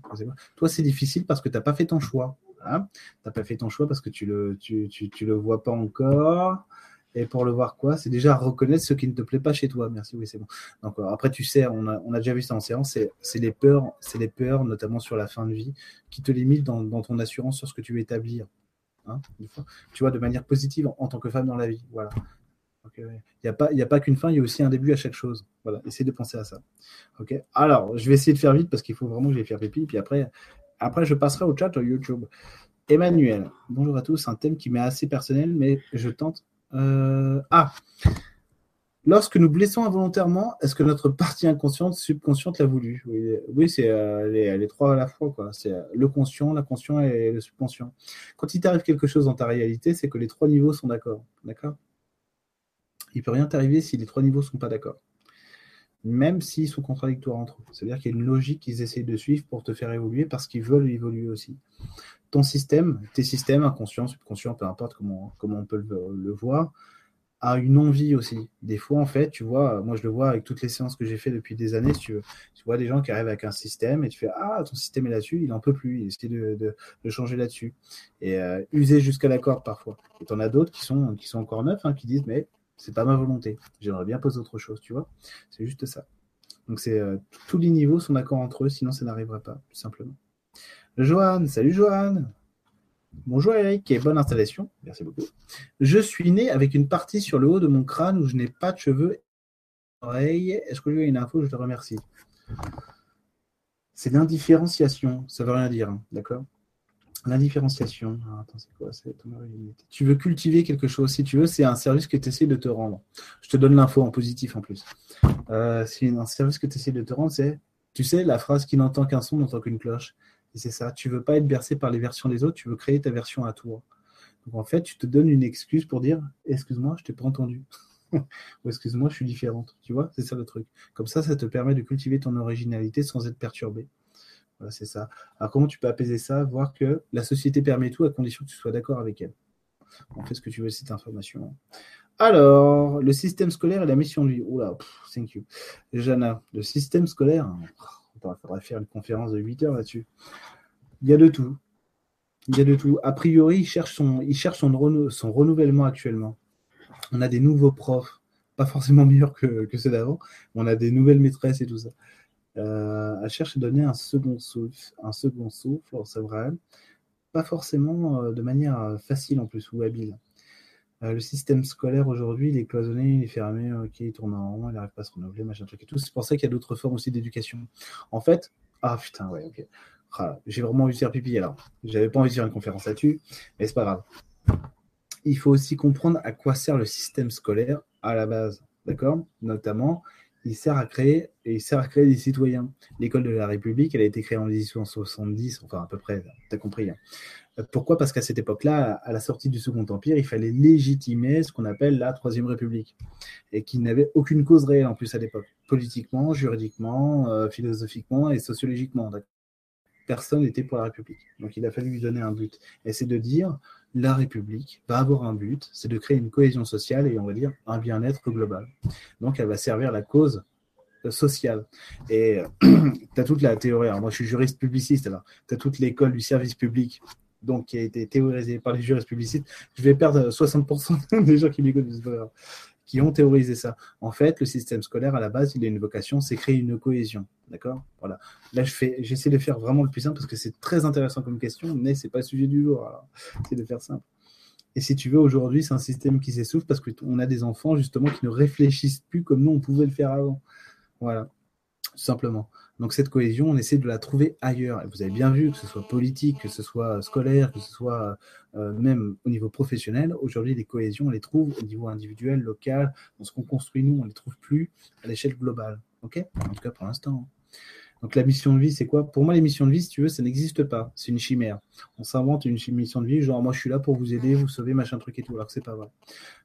Speaker 1: Toi, c'est difficile parce que tu n'as pas fait ton choix. Hein tu n'as pas fait ton choix parce que tu le, tu, tu le vois pas encore. Et pour le voir quoi C'est déjà reconnaître ce qui ne te plaît pas chez toi. Merci, oui, c'est bon. Donc euh, après, tu sais, on a, on a déjà vu ça en séance, c'est les peurs, c'est les peurs, notamment sur la fin de vie, qui te limitent dans, ton assurance sur ce que tu veux établir. Hein, tu vois, de manière positive en, tant que femme dans la vie. Voilà. Il n'y a pas, pas qu'une fin, il y a aussi un début à chaque chose. Voilà, essaye de penser à ça. Ok. Alors, je vais essayer de faire vite parce qu'il faut vraiment que j'aille faire pipi. Puis après, après, je passerai au chat au YouTube. Emmanuel, bonjour à tous. Un thème qui m'est assez personnel, mais je tente euh, ah Lorsque nous blessons involontairement, est-ce que notre partie inconsciente, subconsciente l'a voulu? Oui, c'est euh, les, trois à la fois. quoi. C'est euh, le conscient, l'inconscient et le subconscient. Quand il t'arrive quelque chose dans ta réalité, c'est que les trois niveaux sont d'accord. D'accord? Il peut rien t'arriver si les trois niveaux sont pas d'accord. Même s'ils sont contradictoires entre eux. C'est-à-dire qu'il y a une logique qu'ils essayent de suivre pour te faire évoluer parce qu'ils veulent évoluer aussi ton système, tes systèmes, inconscients, subconscients, peu importe comment, on peut le, voir, a une envie aussi. Des fois, en fait, tu vois, moi je le vois avec toutes les séances que j'ai fait depuis des années, tu, vois des gens qui arrivent avec un système et tu fais Ah, ton système est là-dessus, il n'en peut plus, il essaie de, changer là-dessus. Et euh, user jusqu'à la corde parfois. Et tu en as d'autres qui sont, qui sont encore neufs, hein, qui disent Mais c'est pas ma volonté, j'aimerais bien poser autre chose, tu vois. C'est juste ça. Donc, c'est euh, tous les niveaux sont d'accord entre eux, sinon ça n'arriverait pas, tout simplement. Johan, salut Johan. Bonjour Eric et bonne installation. Merci beaucoup. Je suis né avec une partie sur le haut de mon crâne où je n'ai pas de cheveux. Est-ce que j'ai une info? Je te remercie. C'est l'indifférenciation. Ça veut rien dire, hein, d'accord? L'indifférenciation. Ah, attends, c'est quoi? Tu veux cultiver quelque chose. Si tu veux, c'est un service que tu essaies de te rendre. Je te donne l'info en positif en plus. Euh, c'est un service que tu essaies de te rendre, c'est, tu sais, la phrase qui n'entend qu'un son n'entend qu'une cloche c'est ça. Tu veux pas être bercé par les versions des autres, tu veux créer ta version à toi. Donc en fait, tu te donnes une excuse pour dire excuse-moi, je t'ai pas entendu. (laughs) Ou excuse-moi, je suis différente. Tu vois, c'est ça le truc. Comme ça, ça te permet de cultiver ton originalité sans être perturbé. Voilà, c'est ça. Alors comment tu peux apaiser ça? Voir que la société permet tout à condition que tu sois d'accord avec elle. On fait ce que tu veux cette information. Alors, le système scolaire et la mission de vie. Oula, thank you. Jana, le système scolaire, hein, il faudrait faire une conférence de 8 heures là-dessus. Il y a de tout. Il y a de tout. A priori, il cherche son, renouvellement actuellement. On a des nouveaux profs, pas forcément (laughs) meilleurs que, ceux d'avant, on a des nouvelles maîtresses et tout ça. Euh, elle cherche à donner un second souffle, un second souffle, c'est vrai, pas forcément euh, de manière euh, facile en plus ou habile. Euh, le système scolaire aujourd'hui, il est cloisonné, il est fermé, ok, il tourne en rond, il n'arrive pas à se renouveler, machin truc et tout. C'est pour ça qu'il y a d'autres formes aussi d'éducation. En fait, ah putain, ouais, ok. Ah, j'ai vraiment envie de faire pipi alors. J'avais pas envie de faire une conférence là-dessus, mais c'est pas grave. Il faut aussi comprendre à quoi sert le système scolaire à la base, d'accord? Notamment, il sert à créer et il sert à créer des citoyens. L'école de la République, elle a été créée en 1870, enfin à peu près, tu as compris. Hein. Pourquoi? Parce qu'à cette époque-là, à la sortie du Second Empire, il fallait légitimer ce qu'on appelle la Troisième République, et qui n'avait aucune cause réelle en plus à l'époque, politiquement, juridiquement, euh, philosophiquement et sociologiquement. Personne n'était pour la République. Donc il a fallu lui donner un but. Et c'est de dire, la République va avoir un but, c'est de créer une cohésion sociale et on va dire un bien-être global. Donc elle va servir la cause euh, sociale. Et (clears throat) tu as toute la théorie, alors moi je suis juriste publiciste, alors tu as toute l'école du service public donc qui a été théorisé par les juristes publicistes, je vais perdre 60% (laughs) des gens qui m'écoutent, qui ont théorisé ça. En fait, le système scolaire, à la base, il a une vocation, c'est créer une cohésion. D'accord? Voilà. Là, j'essaie de faire vraiment le plus simple parce que c'est très intéressant comme question, mais c'est pas le sujet du jour. c'est de faire simple. Et si tu veux, aujourd'hui, c'est un système qui s'essouffle parce qu'on a des enfants, justement, qui ne réfléchissent plus comme nous, on pouvait le faire avant. Voilà. Tout simplement. Donc cette cohésion, on essaie de la trouver ailleurs. Et vous avez bien vu que ce soit politique, que ce soit scolaire, que ce soit euh, même au niveau professionnel. Aujourd'hui, les cohésions, on les trouve au niveau individuel, local, dans ce qu'on construit nous, on les trouve plus à l'échelle globale. Ok? En tout cas pour l'instant. Donc la mission de vie, c'est quoi? Pour moi, les missions de vie, si tu veux, ça n'existe pas. C'est une chimère. On s'invente une mission de vie, genre moi je suis là pour vous aider, vous sauver, machin truc et tout, alors que c'est pas vrai.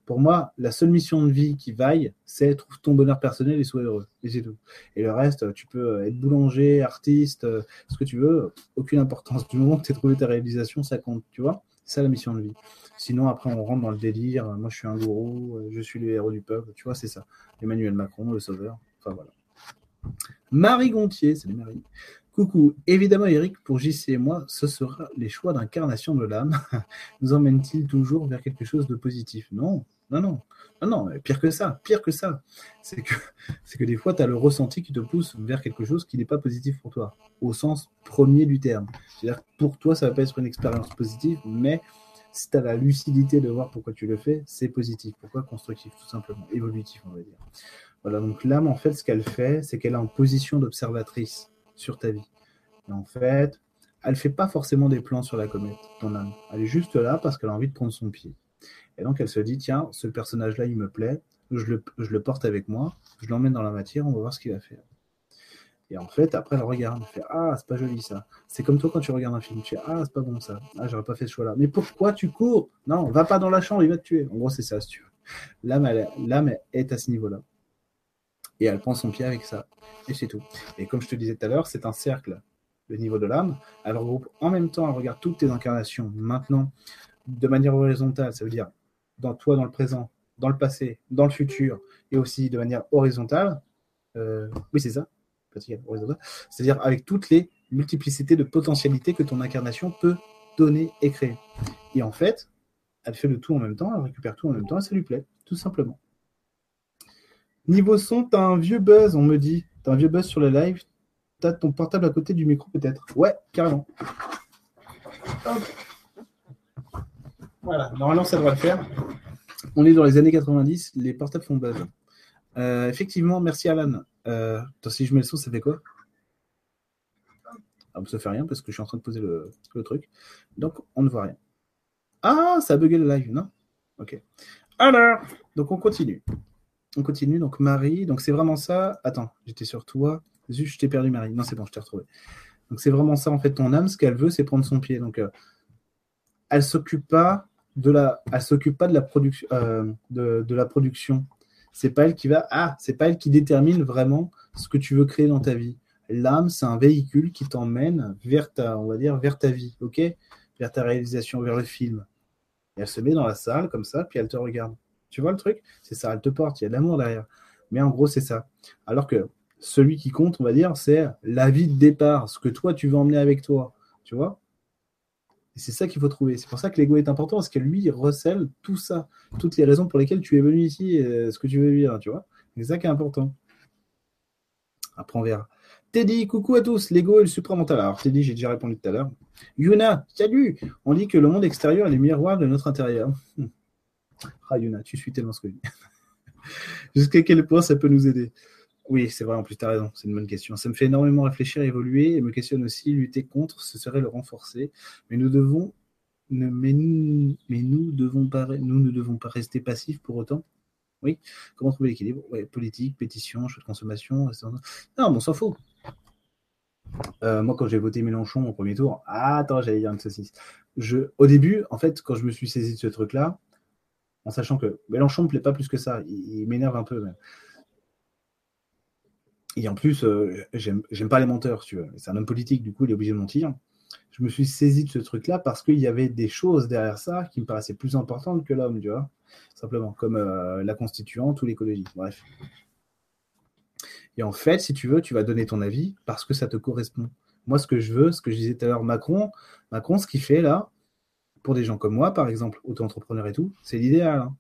Speaker 1: Pour moi, la seule mission de vie qui vaille, c'est trouve ton bonheur personnel et sois heureux. Et c'est tout. Et le reste, tu peux être boulanger, artiste, ce que tu veux, aucune importance. Du moment que tu as trouvé ta réalisation, ça compte, tu vois? C'est la mission de vie. Sinon, après, on rentre dans le délire. Moi, je suis un gourou, je suis le héros du peuple. Tu vois, c'est ça. Emmanuel Macron, le sauveur. Enfin, voilà. Marie Gontier, salut Marie. Coucou, évidemment Eric, pour JC et moi, ce sera les choix d'incarnation de l'âme. (laughs) Nous emmène-t-il toujours vers quelque chose de positif? Non, non, non, non, non, pire que ça, pire que ça. C'est que, (laughs) que des fois, tu as le ressenti qui te pousse vers quelque chose qui n'est pas positif pour toi, au sens premier du terme. C'est-à-dire pour toi, ça va pas être une expérience positive, mais si tu as la lucidité de voir pourquoi tu le fais, c'est positif. Pourquoi? Constructif, tout simplement, évolutif, on va dire. Voilà, donc l'âme, en fait, ce qu'elle fait, c'est qu'elle est en position d'observatrice sur ta vie. Et en fait, elle ne fait pas forcément des plans sur la comète, ton âme. Elle est juste là parce qu'elle a envie de prendre son pied. Et donc, elle se dit, tiens, ce personnage-là, il me plaît, je le, je le porte avec moi, je l'emmène dans la matière, on va voir ce qu'il va faire. Et en fait, après, elle regarde, elle fait Ah, c'est pas joli ça. C'est comme toi quand tu regardes un film, tu fais Ah, c'est pas bon ça. Ah, j'aurais pas fait ce choix-là. Mais pourquoi tu cours? Non, va pas dans la chambre, il va te tuer. En gros, c'est ça, si tu veux. L'âme, est à ce niveau-là et elle prend son pied avec ça. Et c'est tout. Et comme je te disais tout à l'heure, c'est un cercle, le niveau de l'âme. Elle regroupe en même temps, elle regarde toutes tes incarnations maintenant de manière horizontale, ça veut dire dans toi, dans le présent, dans le passé, dans le futur, et aussi de manière horizontale. Euh, oui, c'est ça. C'est-à-dire avec toutes les multiplicités de potentialités que ton incarnation peut donner et créer. Et en fait, elle fait le tout en même temps, elle récupère tout en même temps, et ça lui plaît, tout simplement. Niveau son, t'as un vieux buzz, on me dit. T'as un vieux buzz sur le live. T'as ton portable à côté du micro, peut-être. Ouais, carrément. Voilà, normalement, ça devrait le faire. On est dans les années 90, les portables font buzz. Euh, effectivement, merci Alan. Euh, si je mets le son, ça fait quoi? Ah, Ça fait rien parce que je suis en train de poser le, le, truc. Donc, on ne voit rien. Ah, ça a bugué le live, non? Ok. Alors, donc on continue. On continue. Donc, Marie. Donc, c'est vraiment ça. Attends, j'étais sur toi. Zut, je t'ai perdu, Marie. Non, c'est bon, je t'ai retrouvé. Donc, c'est vraiment ça, en fait, ton âme. Ce qu'elle veut, c'est prendre son pied. Donc, euh, elle s'occupe de la, s'occupe pas de la production, euh, de, de, la production. C'est pas elle qui va, ah, c'est pas elle qui détermine vraiment ce que tu veux créer dans ta vie. L'âme, c'est un véhicule qui t'emmène vers ta, on va dire, vers ta vie, ok, vers ta réalisation, vers le film. Et elle se met dans la salle comme ça, puis elle te regarde. Tu vois le truc? C'est ça, elle te porte, il y a de l'amour derrière. Mais en gros, c'est ça. Alors que celui qui compte, on va dire, c'est la vie de départ, ce que toi, tu veux emmener avec toi. Tu vois? Et c'est ça qu'il faut trouver. C'est pour ça que l'ego est important, parce que lui, recèle tout ça, toutes les raisons pour lesquelles tu es venu ici, ce que tu veux vivre, tu vois? C'est ça qui est important. Après, on verra. Teddy, coucou à tous, l'ego est le supramental. Alors, Teddy, j'ai déjà répondu tout à l'heure. Yuna, salut On dit que le monde extérieur est le miroir de notre intérieur. (laughs) Rayuna, tu suis tellement dis. (laughs) Jusqu'à quel point ça peut nous aider? Oui, c'est vrai, en plus, tu as raison, c'est une bonne question. Ça me fait énormément réfléchir, évoluer et me questionne aussi. Lutter contre, ce serait le renforcer. Mais nous devons. Mais nous, mais nous, devons pas, nous ne devons pas rester passifs pour autant. Oui. Comment trouver l'équilibre? Politique, pétition, choix de consommation. Non, mais on s'en fout. Euh, moi, quand j'ai voté Mélenchon au premier tour, ah, attends, j'allais dire une saucisse. Je, au début, en fait, quand je me suis saisi de ce truc-là, en sachant que Mélenchon ne me plaît pas plus que ça, il, m'énerve un peu. Et en plus, euh, j'aime pas les menteurs, tu vois. C'est un homme politique, du coup, il est obligé de mentir. Je me suis saisi de ce truc-là parce qu'il y avait des choses derrière ça qui me paraissaient plus importantes que l'homme, tu vois. Simplement, comme euh, la constituante ou l'écologie. Bref. Et en fait, si tu veux, tu vas donner ton avis parce que ça te correspond. Moi, ce que je veux, ce que je disais tout à l'heure, Macron, Macron, ce qu'il fait là, pour des gens comme moi, par exemple, auto-entrepreneur et tout, c'est l'idéal. Hein.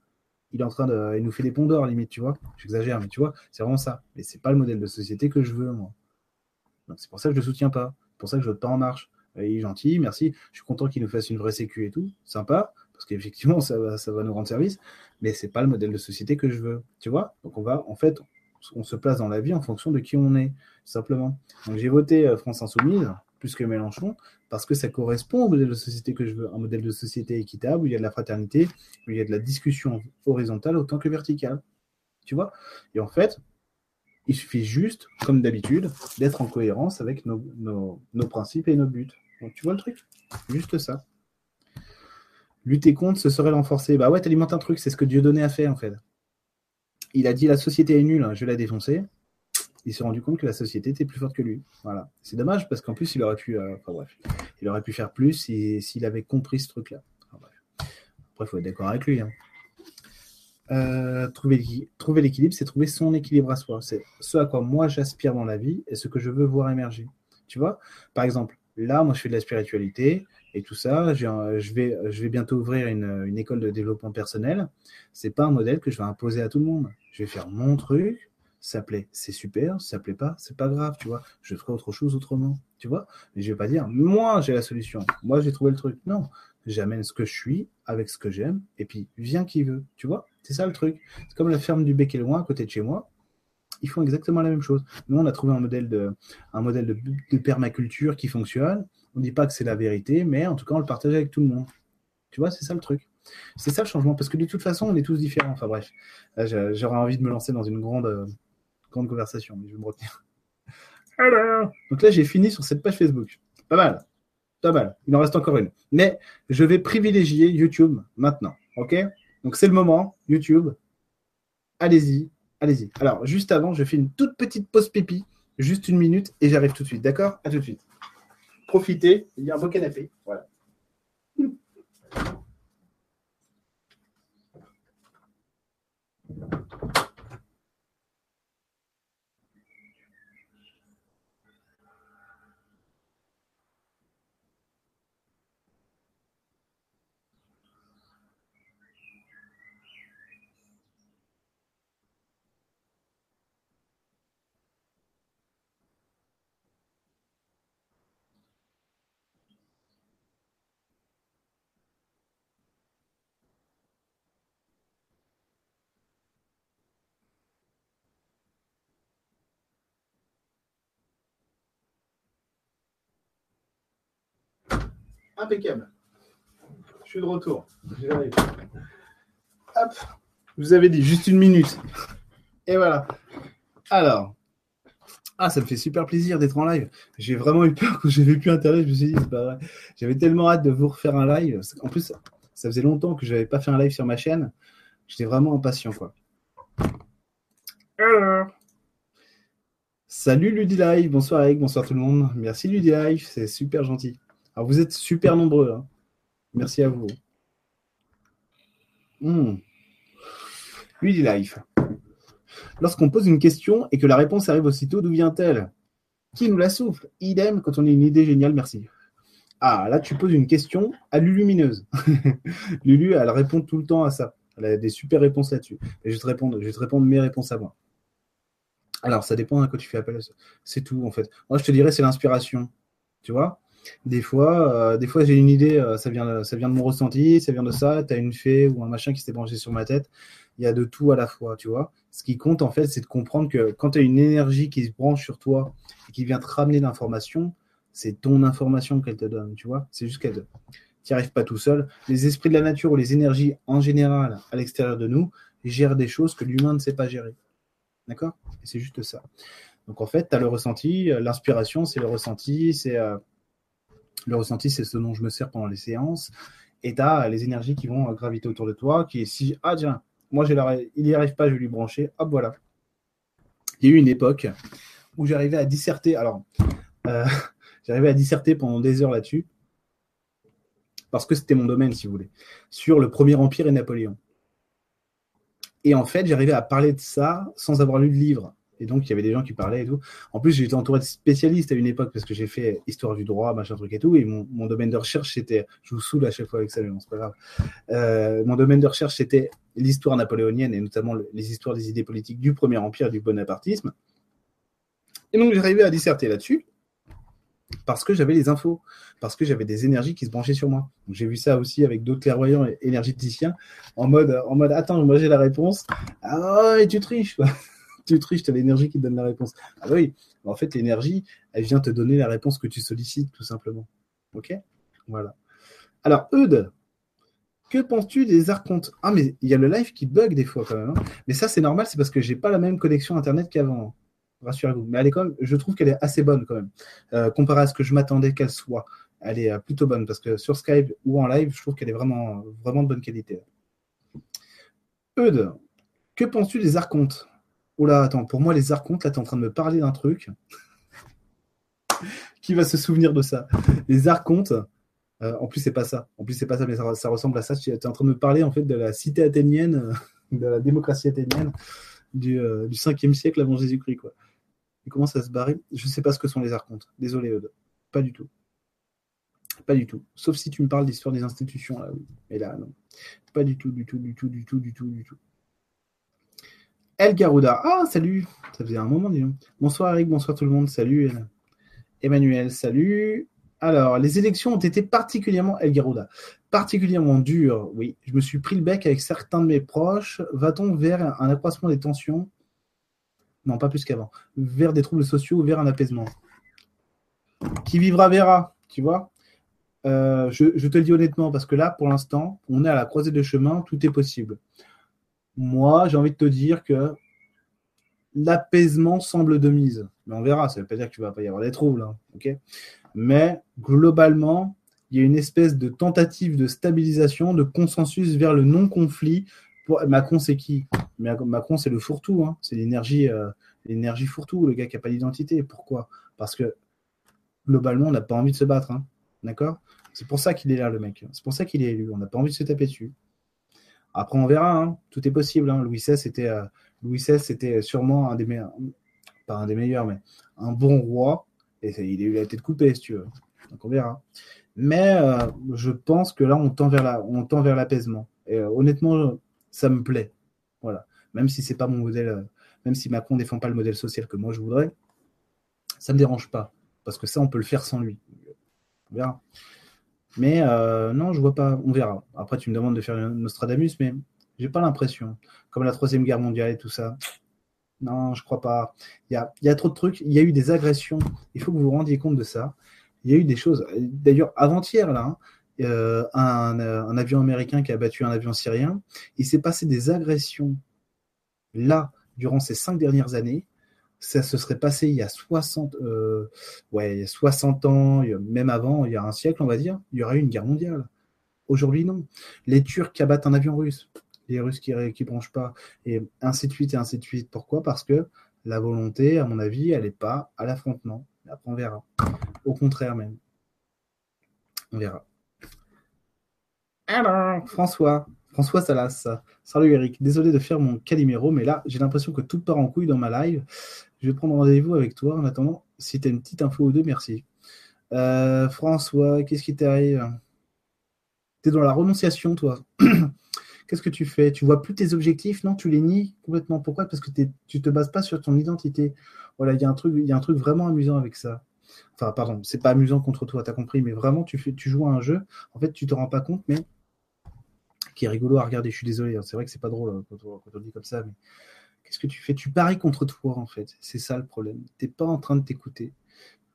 Speaker 1: Il est en train de. Il nous fait des ponts d'or, limite, tu vois. J'exagère, mais tu vois, c'est vraiment ça. Mais c'est pas le modèle de société que je veux, moi. C'est pour ça que je ne le soutiens pas. C'est pour ça que je vote pas en marche. Il est gentil, merci. Je suis content qu'il nous fasse une vraie sécu et tout. Sympa, parce qu'effectivement, ça va, ça va nous rendre service. Mais c'est pas le modèle de société que je veux. Tu vois Donc on va, en fait, on se place dans la vie en fonction de qui on est, simplement. Donc j'ai voté euh, France Insoumise plus que Mélenchon parce que ça correspond au modèle de société que je veux, un modèle de société équitable où il y a de la fraternité, où il y a de la discussion horizontale autant que verticale. Tu vois? Et en fait, il suffit juste, comme d'habitude, d'être en cohérence avec nos, principes et nos buts. Tu vois le truc? Juste ça. Lutter contre, ce serait l'enforcer. Bah ouais, t'alimentes un truc, c'est ce que Dieu donnait à faire en fait il a dit la société est nulle, hein, je l'ai défoncé. Il s'est rendu compte que la société était plus forte que lui. Voilà. C'est dommage parce qu'en plus, il aurait pu, euh, enfin, bref, il aurait pu faire plus s'il avait compris ce truc-là. Après, il faut être d'accord avec lui. Hein. Euh, trouver, trouver l'équilibre, c'est trouver son équilibre à soi. C'est ce à quoi moi j'aspire dans la vie et ce que je veux voir émerger. Tu vois? Par exemple, là, moi, je fais de la spiritualité et tout ça. Je vais, je vais bientôt ouvrir une, une école de développement personnel. C'est pas un modèle que je vais imposer à tout le monde je vais faire mon truc, ça plaît, c'est super, ça plaît pas, c'est pas grave, tu vois. Je ferai autre chose autrement, tu vois. Mais je vais pas dire, moi j'ai la solution, moi j'ai trouvé le truc. Non, j'amène ce que je suis avec ce que j'aime, et puis viens qui veut, tu vois. C'est ça le truc. C'est comme la ferme du Bec et Loin à côté de chez moi. Ils font exactement la même chose. Nous, on a trouvé un modèle de, de permaculture qui fonctionne. On ne dit pas que c'est la vérité, mais en tout cas, on le partage avec tout le monde. Tu vois, c'est ça le truc. C'est ça le changement, parce que de toute façon, on est tous différents. Enfin bref, j'aurais envie de me lancer dans une grande, euh, grande conversation, mais je vais me retenir. Alors, donc là, j'ai fini sur cette page Facebook. Pas mal, pas mal. Il en reste encore une. Mais je vais privilégier YouTube maintenant. OK? Donc c'est le moment, YouTube. Allez-y, allez-y. Alors, juste avant, je fais une toute petite pause pipi, juste une minute, et j'arrive tout de suite. D'accord? À tout de suite. Profitez, il y a un beau canapé. Voilà. Impeccable. Je suis de retour. Hop. Je vous avais dit juste une minute. Et voilà. Alors. Ah, ça me fait super plaisir d'être en live. J'ai vraiment eu peur quand j'avais plus internet. Je me suis dit, c'est pas vrai. J'avais tellement hâte de vous refaire un live. En plus, ça faisait longtemps que je n'avais pas fait un live sur ma chaîne. J'étais vraiment impatient, quoi. Alors. Salut Live. bonsoir Eric, bonsoir tout le monde. Merci Live. c'est super gentil. Alors, vous êtes super nombreux. Hein. Merci à vous. Hmm. Lui dit live. Lorsqu'on pose une question et que la réponse arrive aussitôt, d'où vient-elle? Qui nous la souffle? Idem quand on a une idée géniale, merci. Ah, là, tu poses une question à Lulumineuse. (laughs) Lulu, elle répond tout le temps à ça. Elle a des super réponses là-dessus. Et je vais te répondre, je vais te répondre mes réponses à moi. Alors, ça dépend à quoi tu fais appel. C'est tout, en fait. Moi, je te dirais, c'est l'inspiration. Tu vois? Des fois, euh, des fois j'ai une idée, euh, ça, vient, ça vient de mon ressenti, ça vient de ça, tu as une fée ou un machin qui s'est branché sur ma tête. Il y a de tout à la fois, tu vois. Ce qui compte, en fait, c'est de comprendre que quand tu as une énergie qui se branche sur toi et qui vient te ramener l'information, c'est ton information qu'elle te donne, tu vois. C'est juste qu'elle tu n'y arrives pas tout seul. Les esprits de la nature ou les énergies en général à l'extérieur de nous gèrent des choses que l'humain ne sait pas gérer. D'accord? C'est juste ça. Donc en fait, tu as le ressenti, l'inspiration, c'est le ressenti, c'est euh, le ressenti, c'est ce dont je me sers pendant les séances. Et tu as les énergies qui vont graviter autour de toi, qui si, ah tiens, moi il n'y arrive pas, je vais lui brancher, hop voilà. Il y a eu une époque où j'arrivais à disserter, alors euh, (laughs) j'arrivais à disserter pendant des heures là-dessus, parce que c'était mon domaine, si vous voulez, sur le Premier Empire et Napoléon. Et en fait, j'arrivais à parler de ça sans avoir lu de livre. Et donc, il y avait des gens qui parlaient et tout. En plus, j'étais entouré de spécialistes à une époque parce que j'ai fait histoire du droit, machin truc et tout. Et mon, domaine de recherche, c'était, je vous saoule à chaque fois avec ça, mais bon, c'est pas grave. Euh, mon domaine de recherche, c'était l'histoire napoléonienne et notamment les histoires des idées politiques du Premier Empire du bonapartisme. Et donc, j'arrivais à disserter là-dessus parce que j'avais les infos, parce que j'avais des énergies qui se branchaient sur moi. J'ai vu ça aussi avec d'autres clairvoyants et énergéticiens en mode, en mode attends, moi j'ai la réponse. Ah, et tu triches, quoi. Tu triches, tu as l'énergie qui donne la réponse. Ah oui, en fait, l'énergie, elle vient te donner la réponse que tu sollicites, tout simplement. Ok? Voilà. Alors, Eudes, que penses-tu des archontes? Ah, mais il y a le live qui bug des fois quand même. Hein. mais ça, c'est normal, c'est parce que j'ai pas la même connexion Internet qu'avant. Rassurez-vous. Mais elle est quand je trouve qu'elle est assez bonne quand même. Euh, comparé à ce que je m'attendais qu'elle soit. Elle est euh, plutôt bonne parce que sur Skype ou en live, je trouve qu'elle est vraiment, vraiment de bonne qualité. Eudes, que penses-tu des archontes? Oula, attends, pour moi, les archontes, là, tu es en train de me parler d'un truc. (laughs) Qui va se souvenir de ça Les archontes, euh, en plus, c'est pas ça. En plus, c'est pas ça, mais ça, ressemble à ça. Tu es en train de me parler, en fait, de la cité athénienne, (laughs) de la démocratie athénienne du, 5e euh, siècle avant Jésus-Christ, quoi. Il commence à se barrer. Je sais pas ce que sont les archontes. Désolé, Eudes. Pas du tout. Pas du tout. Sauf si tu me parles d'histoire des institutions, là, oui. Mais là, non. Pas du tout, du tout, du tout, du tout, du tout, du tout. El Garuda. Ah, salut. Ça faisait un moment, disons. Bonsoir, Eric. Bonsoir, tout le monde. Salut. Emmanuel, salut. Alors, les élections ont été particulièrement, El Garuda, particulièrement dures. Oui, je me suis pris le bec avec certains de mes proches. Va-t-on vers un accroissement des tensions? Non, pas plus qu'avant. Vers des troubles sociaux ou vers un apaisement? Qui vivra verra, tu vois? Euh, je, je, te le dis honnêtement, parce que là, pour l'instant, on est à la croisée de chemin, tout est possible moi, j'ai envie de te dire que l'apaisement semble de mise. Mais on verra, ça ne veut pas dire qu'il ne va pas y avoir des troubles. Hein, Mais globalement, il y a une espèce de tentative de stabilisation, de consensus vers le non-conflit. Macron, c'est qui? Macron, c'est le fourre-tout. Hein. C'est l'énergie, euh, l'énergie fourre-tout, le gars qui n'a pas d'identité. Pourquoi? Parce que globalement, on n'a pas envie de se battre. Hein. D'accord? C'est pour ça qu'il est là, le mec. C'est pour ça qu'il est élu. On n'a pas envie de se taper dessus. Après, on verra. Hein. Tout est possible. Hein. Louis XVI était, euh, c'était sûrement un des meilleurs, pas un des meilleurs, mais un bon roi. Et il a eu la tête coupée, si tu veux. Donc on verra. Mais euh, je pense que là, on tend vers la, l'apaisement. Et euh, honnêtement, ça me plaît. Voilà. Même si c'est pas mon modèle, même si Macron défend pas le modèle social que moi je voudrais, ça me dérange pas parce que ça, on peut le faire sans lui. On verra. Mais euh, non, je vois pas. On verra. Après, tu me demandes de faire Nostradamus, mais j'ai pas l'impression. Comme la Troisième Guerre mondiale et tout ça. Non, je crois pas. Il y a, trop de trucs. Il y a eu des agressions. Il faut que vous vous rendiez compte de ça. Il y a eu des choses. D'ailleurs, avant-hier, là, euh, un, un, avion américain qui a battu un avion syrien. Il s'est passé des agressions là, durant ces cinq dernières années, ça se serait passé il y a 60, euh, ouais, 60 ans, même avant, il y a un siècle, on va dire, il y aurait eu une guerre mondiale. Aujourd'hui, non. Les Turcs abattent un avion russe, les Russes qui ne branchent pas, et ainsi de suite, et ainsi de suite. Pourquoi? Parce que la volonté, à mon avis, elle n'est pas à l'affrontement. Après, on verra. Au contraire, même. On verra. Alors, François, François Salas. Salut Eric, désolé de faire mon calimero, mais là, j'ai l'impression que tout part en couille dans ma live. Je vais prendre rendez-vous avec toi. En attendant, si tu as une petite info ou deux, merci. Euh, François, qu'est-ce qui t'arrive? Tu es dans la renonciation, toi. (clears throat) qu'est-ce que tu fais? Tu vois plus tes objectifs? Non, tu les nies complètement. Pourquoi? Parce que tu te bases pas sur ton identité. Voilà, il y, a un truc, vraiment amusant avec ça. Enfin, pardon, c'est pas amusant contre toi, tu as compris, mais vraiment, tu, joues à un jeu. En fait, tu te rends pas compte, mais qui est rigolo à regarder. Je suis désolé, hein. c'est vrai que c'est pas drôle hein, quand on, dit comme ça, mais Qu'est-ce que tu fais? Tu paries contre toi, en fait. C'est ça le problème. Tu n'es pas en train de t'écouter.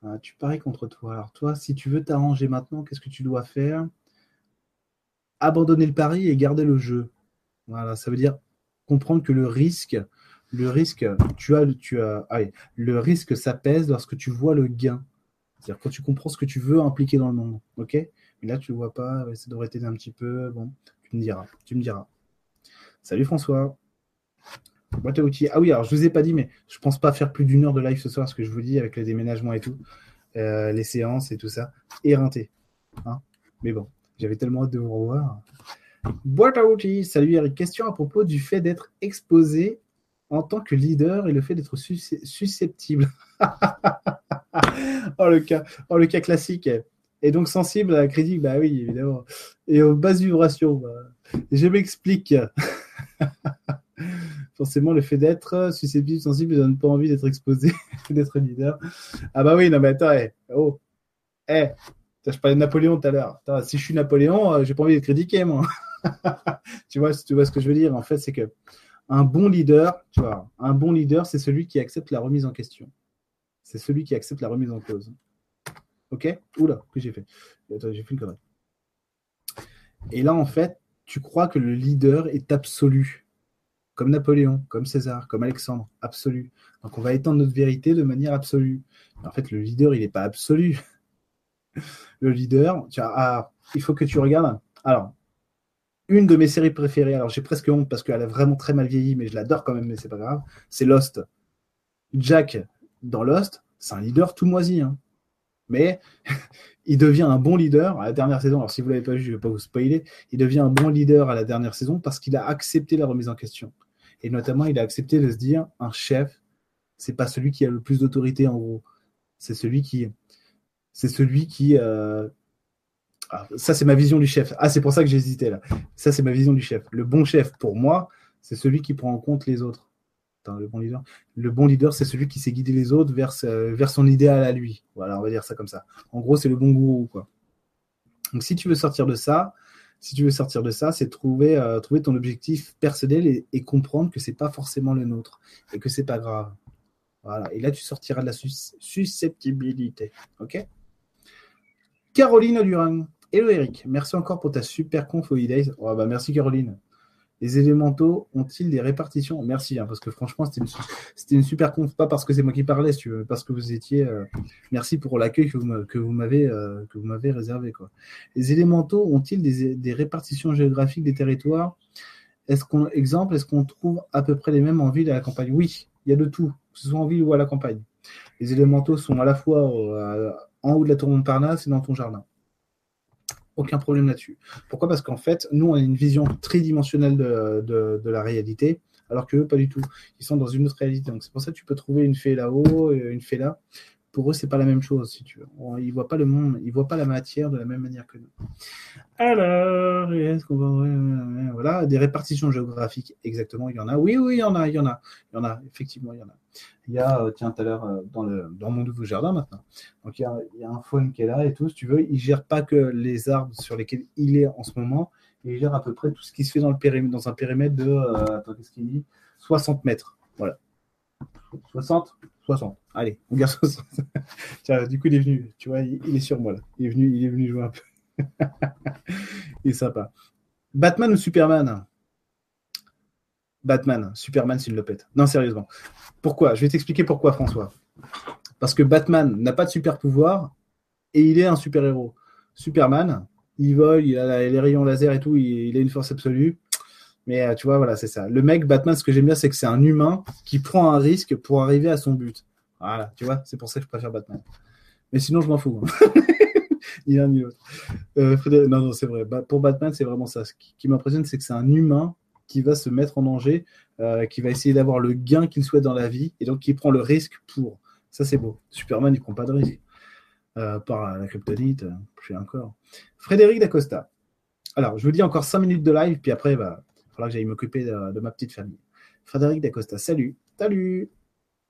Speaker 1: Hein, tu paries contre toi. Alors toi, si tu veux t'arranger maintenant, qu'est-ce que tu dois faire? Abandonner le pari et garder le jeu. Voilà, ça veut dire comprendre que le risque, le risque, tu as, tu as, allez, le risque, ça lorsque tu vois le gain. C'est-à-dire quand tu comprends ce que tu veux impliquer dans le monde, ok? Mais là, tu ne vois pas, ça devrait t'aider un petit peu. Bon, tu me diras, tu me diras. Salut François. Boîte à outils. Ah oui, alors je vous ai pas dit, mais je pense pas faire plus d'une heure de live ce soir, ce que je vous dis avec les déménagements et tout, euh, les séances et tout ça, éreinté. Hein mais bon, j'avais tellement hâte de vous revoir. Boîte à outils. Salut Eric. Question à propos du fait d'être exposé en tant que leader et le fait d'être susceptible. (laughs) oh, le cas, oh, le cas classique. Et donc sensible à la critique, bah oui, évidemment. Et aux basses vibrations, bah, je m'explique. (laughs) Forcément, le fait d'être susceptible, sensible, ne donne pas envie d'être exposé, (laughs) d'être leader. Ah bah oui, non mais attends, hey, oh, hey, je parlais de Napoléon tout à l'heure. Si je suis Napoléon, euh, j'ai pas envie d'être critiqué, moi. (laughs) tu vois, tu vois ce que je veux dire. En fait, c'est que un bon leader, tu vois, un bon leader, c'est celui qui accepte la remise en question. C'est celui qui accepte la remise en cause. Ok? Oula, que j'ai fait? J'ai fait une connerie. Et là, en fait, tu crois que le leader est absolu. Comme Napoléon, comme César, comme Alexandre, absolu. Donc on va étendre notre vérité de manière absolue. en fait, le leader, il n'est pas absolu. (laughs) Le leader, tu ah, il faut que tu regardes. Alors, une de mes séries préférées, alors j'ai presque honte parce qu'elle a vraiment très mal vieilli, mais je l'adore quand même, mais c'est pas grave, c'est Lost. Jack, dans Lost, c'est un leader tout moisi. Hein. Mais (laughs) il devient un bon leader à la dernière saison. Alors si vous ne l'avez pas vu, je ne vais pas vous spoiler. Il devient un bon leader à la dernière saison parce qu'il a accepté la remise en question. Et notamment, il a accepté de se dire, un chef, c'est pas celui qui a le plus d'autorité en gros. C'est celui qui, c'est celui qui, euh, ah, ça, c'est ma vision du chef. Ah, c'est pour ça que j'hésitais là. Ça, c'est ma vision du chef. Le bon chef, pour moi, c'est celui qui prend en compte les autres. Le bon leader. C'est celui qui sait guider les autres vers, vers son idéal à lui. Voilà, on va dire ça comme ça. En gros, c'est le bon gourou. Donc, si tu veux sortir de ça, si tu veux sortir de ça, c'est trouver, euh, ton objectif personnel et, comprendre que c'est pas forcément le nôtre et que c'est pas grave. Voilà. Et là, tu sortiras de la susceptibilité. Ok? Caroline Durand. Hello Eric, merci encore pour ta super conf. Oh, bah, merci Caroline. Les élémentaux ont-ils des répartitions? Merci, hein, parce que franchement, c'était une, super conf, pas parce que c'est moi qui parlais, parce que vous étiez. Euh, merci pour l'accueil que vous m'avez euh, m'avez réservé. Les élémentaux ont-ils des, répartitions géographiques des territoires? Est-ce qu'on exemple, est-ce qu'on trouve à peu près les mêmes en ville et à la campagne? Oui, il y a de tout, que ce soit en ville ou à la campagne. Les élémentaux sont à la fois euh, en haut de la tour Montparnasse et dans ton jardin aucun problème là-dessus. Pourquoi? Parce qu'en fait, nous, on a une vision tridimensionnelle de, la réalité, alors qu'eux, pas du tout. Ils sont dans une autre réalité. Donc, c'est pour ça que tu peux trouver une fée là-haut, une fée là pour eux, c'est pas la même chose, si tu veux. Ils voient pas le monde, ils voient pas la matière de la même manière que nous. Alors, est-ce qu'on va. Voilà, des répartitions géographiques, exactement, il y en a. Oui, oui, il y en a, il y en a. Il y en a, effectivement, il y en a. Il y a, euh, tiens, tout à l'heure, euh, dans, le, dans mon nouveau jardin maintenant. Donc, il y, a, un faune qui est là et tout, si tu veux. Il gère pas que les arbres sur lesquels il est en ce moment, il gère à peu près tout ce qui se fait dans, le périmètre, dans un périmètre de. Euh, attends, qu'est-ce qu'il dit? 60 mètres. Voilà. 60 60. Allez, on garde 60. Tiens, du coup, il est venu. Tu vois, il, est sur moi là. Il est venu, il est venu jouer un peu. (laughs) il est sympa. Batman ou Superman? Batman. Superman, s'il le pète. Non, sérieusement. Pourquoi? Je vais t'expliquer pourquoi, François. Parce que Batman n'a pas de super pouvoir et il est un super héros. Superman, il vole, il a les rayons laser et tout, il a une force absolue. Mais euh, tu vois, voilà, c'est ça. Le mec, Batman, ce que j'aime bien, c'est que c'est un humain qui prend un risque pour arriver à son but. Voilà, tu vois, c'est pour ça que je préfère Batman. Mais sinon, je m'en fous. Hein. (laughs) ni l'un ni l'autre. Euh, non, non, c'est vrai. Pour Batman, c'est vraiment ça. Ce qui, m'impressionne, c'est que c'est un humain qui va se mettre en danger, euh, qui va essayer d'avoir le gain qu'il souhaite dans la vie, et donc qui prend le risque pour. Ça, c'est beau. Superman, il prend pas de risque. par la kryptonite, je sais encore. Frédéric Dacosta. Alors, je vous dis encore 5 minutes de live, puis après, bah, que j'aille m'occuper de, ma petite famille. Frédéric Dacosta, salut. Salut.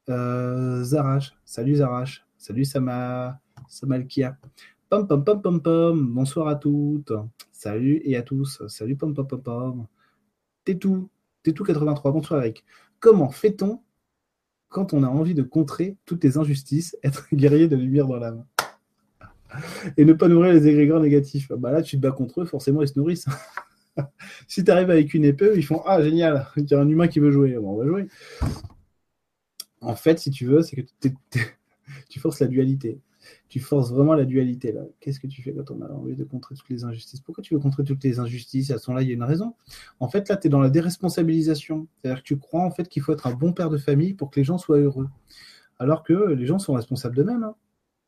Speaker 1: Euh, Zarache, salut Zarache. Salut Sama, Samalkia. Pom pom pom pom pom. Bonsoir à toutes. Salut et à tous. Salut pom pom pom pom. T'es tout. T'es tout 83. Bonsoir Eric. Comment fait-on quand on a envie de contrer toutes les injustices, (laughs) être guerrier de lumière dans l'âme? Et ne pas nourrir les égrégores négatifs. Bah là, tu te bats contre eux, forcément, ils se nourrissent. (laughs) si tu arrives avec une épée, ils font Ah, génial, il y a un humain qui veut jouer. Bon, on va jouer. En fait, si tu veux, c'est que (laughs) tu forces la dualité. Tu forces vraiment la dualité là. Qu'est-ce que tu fais quand on a envie de contrer toutes les injustices? Pourquoi tu veux contrer toutes les injustices? À ce moment-là, il y a une raison. En fait, là, tu es dans la déresponsabilisation. C'est-à-dire que tu crois en fait qu'il faut être un bon père de famille pour que les gens soient heureux. Alors que les gens sont responsables d'eux-mêmes. Hein.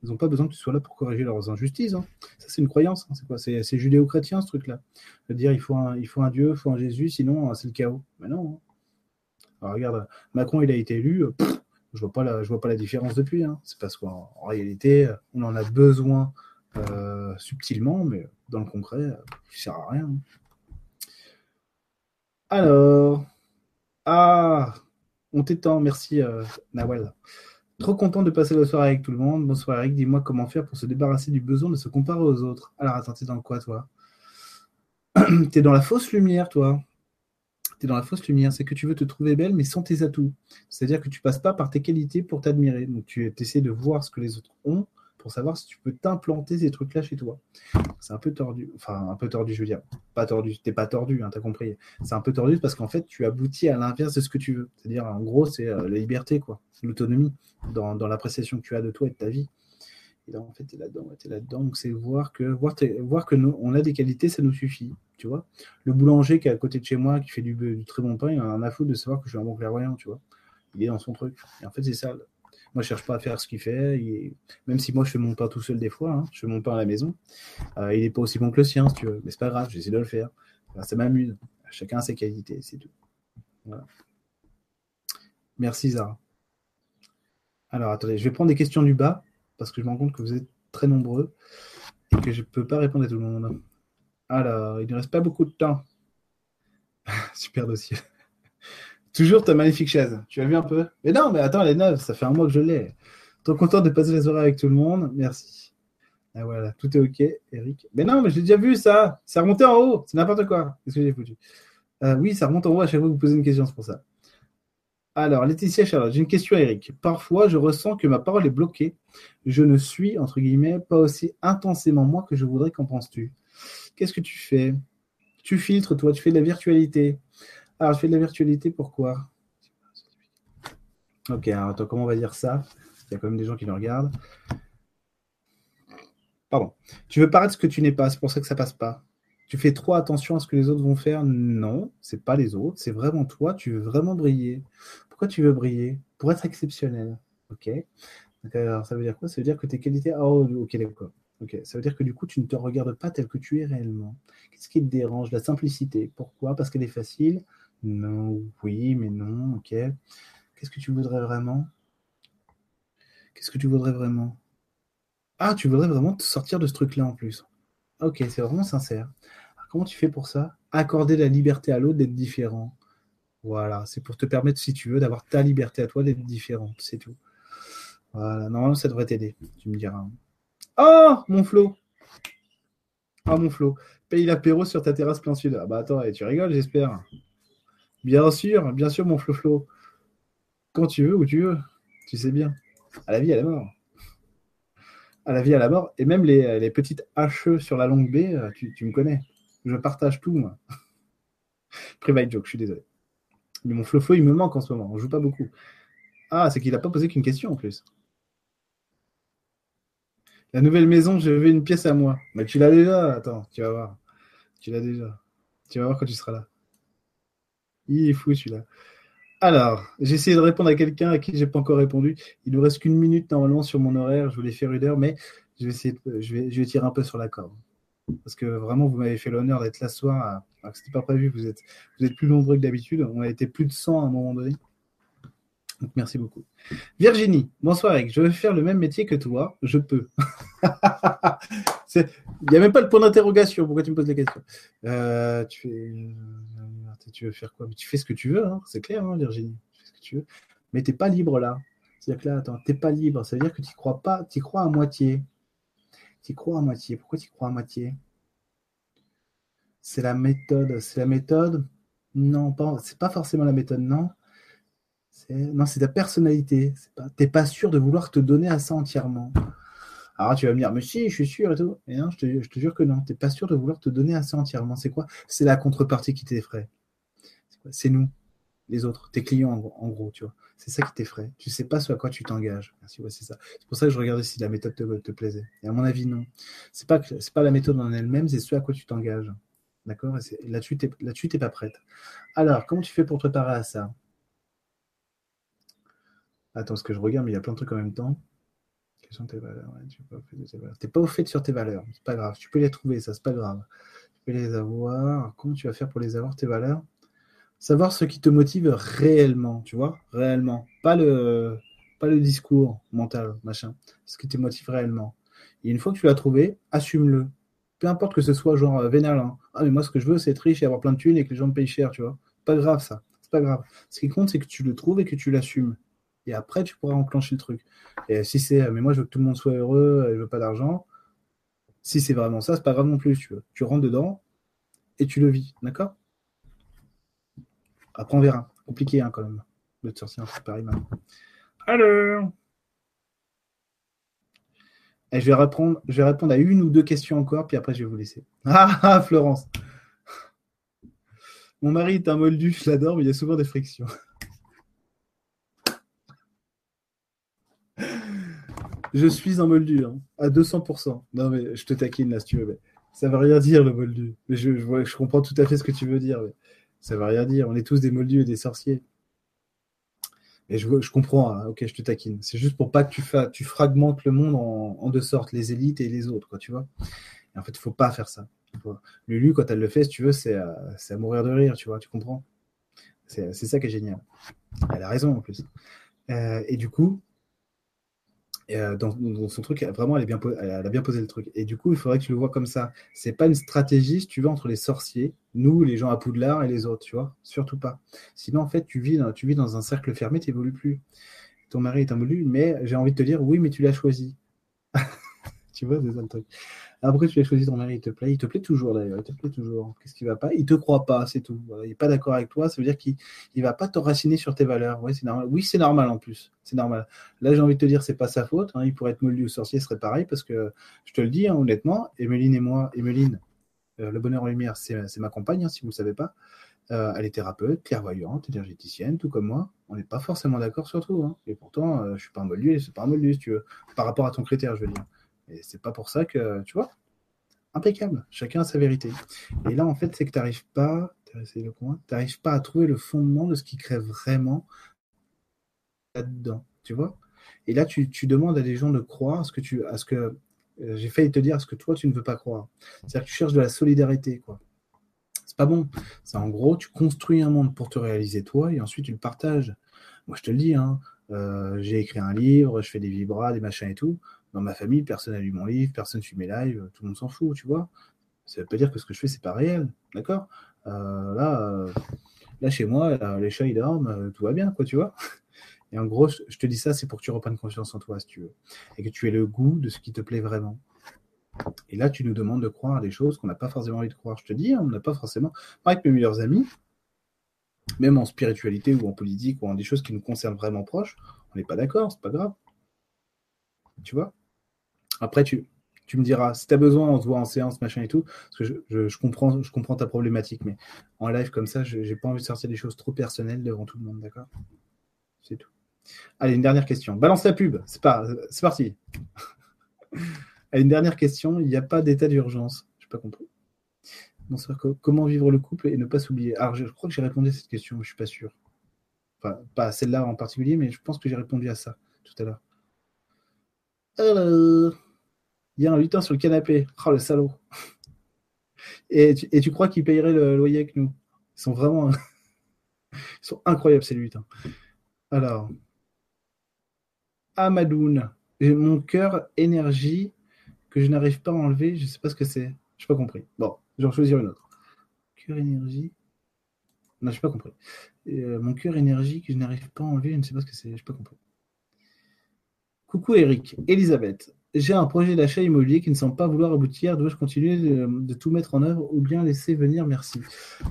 Speaker 1: Ils n'ont pas besoin que tu sois là pour corriger leurs injustices. Hein. Ça, c'est une croyance. Hein. C'est quoi? C'est judéo-chrétien, ce truc-là. dire il faut, un, il faut un Dieu, il faut un Jésus, sinon c'est le chaos. Mais non. Alors, regarde, Macron, il a été élu. Je vois vois pas la différence depuis. Hein. C'est parce qu'en réalité, on en a besoin euh, subtilement, mais dans le concret, il ne sert à rien. Alors, ah, on t'étend, merci euh. Trop content de passer la soirée avec tout le monde. Bonsoir Eric, dis-moi comment faire pour se débarrasser du besoin de se comparer aux autres. Alors attends, t'es dans quoi toi? (clears throat) T'es dans la fausse lumière, toi tu es dans la fausse lumière, c'est que tu veux te trouver belle, mais sans tes atouts. C'est-à-dire que tu passes pas par tes qualités pour t'admirer. Donc tu essaies de voir ce que les autres ont pour savoir si tu peux t'implanter ces trucs-là chez toi. C'est un peu tordu. Enfin, un peu tordu, je veux dire. Pas tordu. T'es pas tordu, hein, t'as compris. C'est un peu tordu parce qu'en fait, tu aboutis à l'inverse de ce que tu veux. C'est-à-dire, en gros, c'est euh, la liberté, quoi. L'autonomie dans, l'appréciation que tu as de toi et de ta vie. Et là, en fait, tu es là-dedans, tu es là-dedans. Donc, c'est voir que, voir, que on a des qualités, ça nous suffit. Tu vois Le boulanger qui est à côté de chez moi, qui fait du, très bon pain, il a un à de savoir que je suis un bon clairvoyant, tu vois. Il est dans son truc. Et en fait, c'est ça. Moi, je cherche pas à faire ce qu'il fait. Même si moi, je fais mon pain tout seul des fois, hein, je fais mon pain à la maison, euh, il n'est pas aussi bon que le sien, si tu veux. Mais c'est pas grave, j'essaie de le faire. ça m'amuse. Chacun a ses qualités, c'est tout. Merci, Zara. Alors, attendez, je vais prendre des questions du bas parce que je me rends compte que vous êtes très nombreux et que je ne peux pas répondre à tout le monde. Alors, il ne reste pas beaucoup de temps. (laughs) Super dossier. Toujours ta magnifique chaise. Tu as vu un peu? Mais non, mais attends, elle est neuve. Ça fait un mois que je l'ai. Trop content de passer les soirées avec tout le monde. Merci. Ah voilà, tout est OK, Eric. Mais non, mais j'ai déjà vu ça. Ça remontait en haut. C'est n'importe quoi. Qu'est-ce que j'ai foutu? Euh, Oui, ça remonte en haut à chaque fois que vous posez une question, c'est pour ça. Alors, Laetitia Charlotte, j'ai une question Eric. Parfois, je ressens que ma parole est bloquée. Je ne suis, entre guillemets, pas aussi intensément moi que je voudrais. Qu'en penses-tu? Qu'est-ce que tu fais? Tu filtres, toi, tu fais de la virtualité. Alors, je fais de la virtualité, pourquoi? Ok, alors attends, comment on va dire ça? Il y a quand même des gens qui nous regardent. Pardon. Tu veux paraître ce que tu n'es pas, c'est pour ça que ça passe pas. Tu fais trop attention à ce que les autres vont faire? Non, c'est pas les autres, c'est vraiment toi. Tu veux vraiment briller. Pourquoi tu veux briller? Pour être exceptionnel. Ok. alors, ça veut dire quoi? Ça veut dire que tes qualités. Oh, ok, d'accord. Ok. Ça veut dire que du coup, tu ne te regardes pas tel que tu es réellement. Qu'est-ce qui te dérange? La simplicité. Pourquoi? Parce qu'elle est facile Non, oui, mais non. Ok. Qu'est-ce que tu voudrais vraiment? Qu'est-ce que tu voudrais vraiment? Ah, tu voudrais vraiment te sortir de ce truc-là en plus. Ok, c'est vraiment sincère. comment tu fais pour ça? Accorder la liberté à l'autre d'être différent. Voilà, c'est pour te permettre, si tu veux, d'avoir ta liberté à toi d'être différent. C'est tout. Voilà, normalement, ça devrait t'aider. Tu me diras. Oh, mon Flo Oh, mon Flo. Paye l'apéro sur ta terrasse plein sud. Ah bah attends, tu rigoles, j'espère. Bien sûr, bien sûr, mon Flo Flo. Quand tu veux, où tu veux. Tu sais bien. À la vie, à la mort à la vie, à la mort. Et même les, petites HE sur la longue B, euh, tu, me connais. Je partage tout, moi. (laughs) Private joke, je suis désolé. Mais mon flow il me manque en ce moment. On joue pas beaucoup. Ah, c'est qu'il n'a pas posé qu'une question en plus. La nouvelle maison, je veux une pièce à moi. Mais tu l'as déjà. Attends, tu vas voir. Tu l'as déjà. Tu vas voir quand tu seras là. Il est fou celui-là. Alors, j'ai essayé de répondre à quelqu'un à qui j'ai pas encore répondu. Il nous reste qu'une minute normalement sur mon horaire. Je voulais faire une heure, mais je vais essayer, tirer un peu sur la corde. Parce que vraiment, vous m'avez fait l'honneur d'être là ce soir. Alors que c'était pas prévu. Vous êtes, vous êtes plus nombreux que d'habitude. On a été plus de 100 à un moment donné. Donc, merci beaucoup. Virginie, bonsoir Eric. Je veux faire le même métier que toi. Je peux. (laughs) Il n'y a même pas le point d'interrogation. Pourquoi tu me poses la question? Euh, tu, fais... tu veux faire quoi? Tu fais ce que tu veux, hein. c'est clair, hein, Virginie. Tu fais ce que tu veux. Mais tu n'es pas libre là. C'est-à-dire que là, attends, tu n'es pas libre. Ça veut dire que tu crois pas, tu crois à moitié. Tu crois à moitié. Pourquoi tu crois à moitié? C'est la méthode. C'est la méthode? Non, pas, c'est pas forcément la méthode, non. Non, c'est ta personnalité. Tu n'es pas sûr de vouloir te donner à ça entièrement. Alors tu vas me dire, mais si, je suis sûr et tout. Et non, je te, jure que non, tu n'es pas sûr de vouloir te donner assez entièrement. C'est quoi? C'est la contrepartie qui t'effraie. C'est nous, les autres, tes clients en, gros, tu vois. C'est ça qui t'effraie. Tu sais pas sur quoi tu t'engages. Merci, c'est ça. C'est pour ça que je regardais si la méthode te, plaisait. Et à mon avis, non. C'est pas pas la méthode en elle-même, c'est ce à quoi tu t'engages. D'accord? Là-dessus, tu n'es pas prête. Alors, comment tu fais pour te préparer à ça? Attends, ce que je regarde, mais il y a plein de trucs en même temps. Quelles sont tes valeurs? Tu n'es pas au fait sur tes valeurs. C'est pas grave. Tu peux les trouver, ça, c'est pas grave. Tu peux les avoir. Comment tu vas faire pour les avoir, tes valeurs? Savoir ce qui te motive réellement, tu vois Réellement. Pas le, pas le discours mental, machin. Ce qui te motive réellement. Et une fois que tu l'as trouvé, assume-le. Peu importe que ce soit genre euh, vénal. Hein. Ah, mais moi, ce que je veux, c'est être riche et avoir plein de thunes et que les gens me payent cher, tu vois. Pas grave, ça. C'est pas grave. Ce qui compte, c'est que tu le trouves et que tu l'assumes. Et après, tu pourras enclencher le truc. Et si c'est, mais moi, je veux que tout le monde soit heureux, et je veux pas d'argent. Si c'est vraiment ça, c'est pas grave non plus, tu veux. Tu rentres dedans et tu le vis, d'accord? Après, on verra. Compliqué, hein, quand même. Sorcier, c'est pareil maintenant. Alors et je vais, répondre, je vais répondre à une ou deux questions encore, puis après je vais vous laisser. (laughs) Ah, ah Florence Mon mari est un moldu, je l'adore, mais il y a souvent des frictions. Je suis un moldu, hein, à 200%. Non, mais je te taquine là si tu veux. Mais ça veut rien dire le moldu. je, je, je, comprends tout à fait ce que tu veux dire. Mais ça veut rien dire. On est tous des moldus et des sorciers. Et je, comprends, hein. ok, je te taquine. C'est juste pour pas que tu, fragmentes le monde en, deux sortes, les élites et les autres, quoi, tu vois. En fait, il faut pas faire ça. Lulu, quand elle le fait, si tu veux, c'est à, à, mourir de rire, tu vois, tu comprends C'est ça qui est génial. Elle a raison en plus. Euh, et du coup, euh, dans, son truc, vraiment, elle, est bien, elle, a bien posé le truc. Et du coup, il faudrait que tu le vois comme ça. C'est pas une stratégie, si tu veux, entre les sorciers, nous, les gens à Poudlard et les autres, tu vois. Surtout pas. Sinon, en fait, tu vis, tu vis dans un cercle fermé, tu n'évolues plus. Ton mari est un mais j'ai envie de te dire, oui, mais tu l'as choisi. Tu vois, c'est truc. Pourquoi tu l'as choisi ton mari Il te plaît Il te plaît toujours d'ailleurs. Il te plaît toujours. Qu'est-ce qui va pas? Il te croit pas, c'est tout. il n'est pas d'accord avec toi. Ça veut dire qu'il ne va pas t'enraciner sur tes valeurs. Ouais, c'est normal. Oui, c'est normal en plus. C'est normal. Là, j'ai envie de te dire, c'est pas sa faute. Hein. Il pourrait être moldu ou sorcier, ce serait pareil parce que je te le dis hein, honnêtement. Emeline et moi, Emeline, euh, le bonheur en lumière, c'est ma compagne, hein, si vous ne savez pas. Euh, elle est thérapeute, clairvoyante, énergéticienne, tout comme moi. On n'est pas forcément d'accord sur tout. Et pourtant, euh, je suis pas un moldu, c'est pas un moldu, tu veux. Par rapport à ton critère, je veux dire. Et c'est pas pour ça que, tu vois, impeccable. Chacun a sa vérité. Et là, en fait, c'est que tu n'arrives pas, tu pas à trouver le fondement de ce qui crée vraiment là-dedans. Tu vois Et là, tu, demandes à des gens de croire à ce que tu, à ce que euh, j'ai failli te dire, à ce que toi tu ne veux pas croire. C'est-à-dire que tu cherches de la solidarité, quoi. C'est pas bon. C'est en gros, tu construis un monde pour te réaliser toi et ensuite tu le partages. Moi, je te le dis, hein, euh, j'ai écrit un livre, je fais des vibras, des machins et tout. Dans ma famille, personne n'a lu mon livre, personne ne suit mes lives, tout le monde s'en fout, tu vois. Ça veut pas dire que ce que je fais, c'est pas réel, d'accord? Euh, Là, euh, là, chez moi, les chats, ils dorment, tout va bien, quoi, tu vois Et en gros, je te dis ça, c'est pour que tu reprennes confiance en toi, si tu veux. Et que tu aies le goût de ce qui te plaît vraiment. Et là, tu nous demandes de croire à des choses qu'on n'a pas forcément envie de croire. Je te dis, hein, on n'a pas forcément. Avec mes meilleurs amis, même en spiritualité ou en politique ou en des choses qui nous concernent vraiment proches, on n'est pas d'accord, c'est pas grave. Tu vois? Après, tu, tu me diras, si tu as besoin, on se voit en séance, machin et tout, parce que je, comprends, je comprends ta problématique, mais en live comme ça, je n'ai pas envie de sortir des choses trop personnelles devant tout le monde, d'accord? C'est tout. Allez, une dernière question. Balance la pub, c'est pas, parti. (laughs) Allez, une dernière question, il n'y a pas d'état d'urgence. Je n'ai pas compris. comment vivre le couple et ne pas s'oublier? Alors, je, crois que j'ai répondu à cette question, je ne suis pas sûr. Enfin, pas celle-là en particulier, mais je pense que j'ai répondu à ça tout à l'heure. Alors, il y a un lutin sur le canapé. Oh, le salaud. Et tu, crois qu'ils payeraient le loyer avec nous? Ils sont vraiment. (laughs) Ils sont incroyables, ces lutins. Alors. Amadoun. Mon cœur, énergie, que je n'arrive pas à enlever. Je ne sais pas ce que c'est. Je n'ai pas compris. Bon, je vais en choisir une autre. Cœur, énergie. Non, je n'ai pas compris. Euh, mon cœur, énergie, que je n'arrive pas à enlever. Je ne sais pas ce que c'est. Je n'ai pas compris. Coucou Eric, Elisabeth. J'ai un projet d'achat immobilier qui ne semble pas vouloir aboutir. Dois-je continuer de, tout mettre en œuvre ou bien laisser venir? Merci.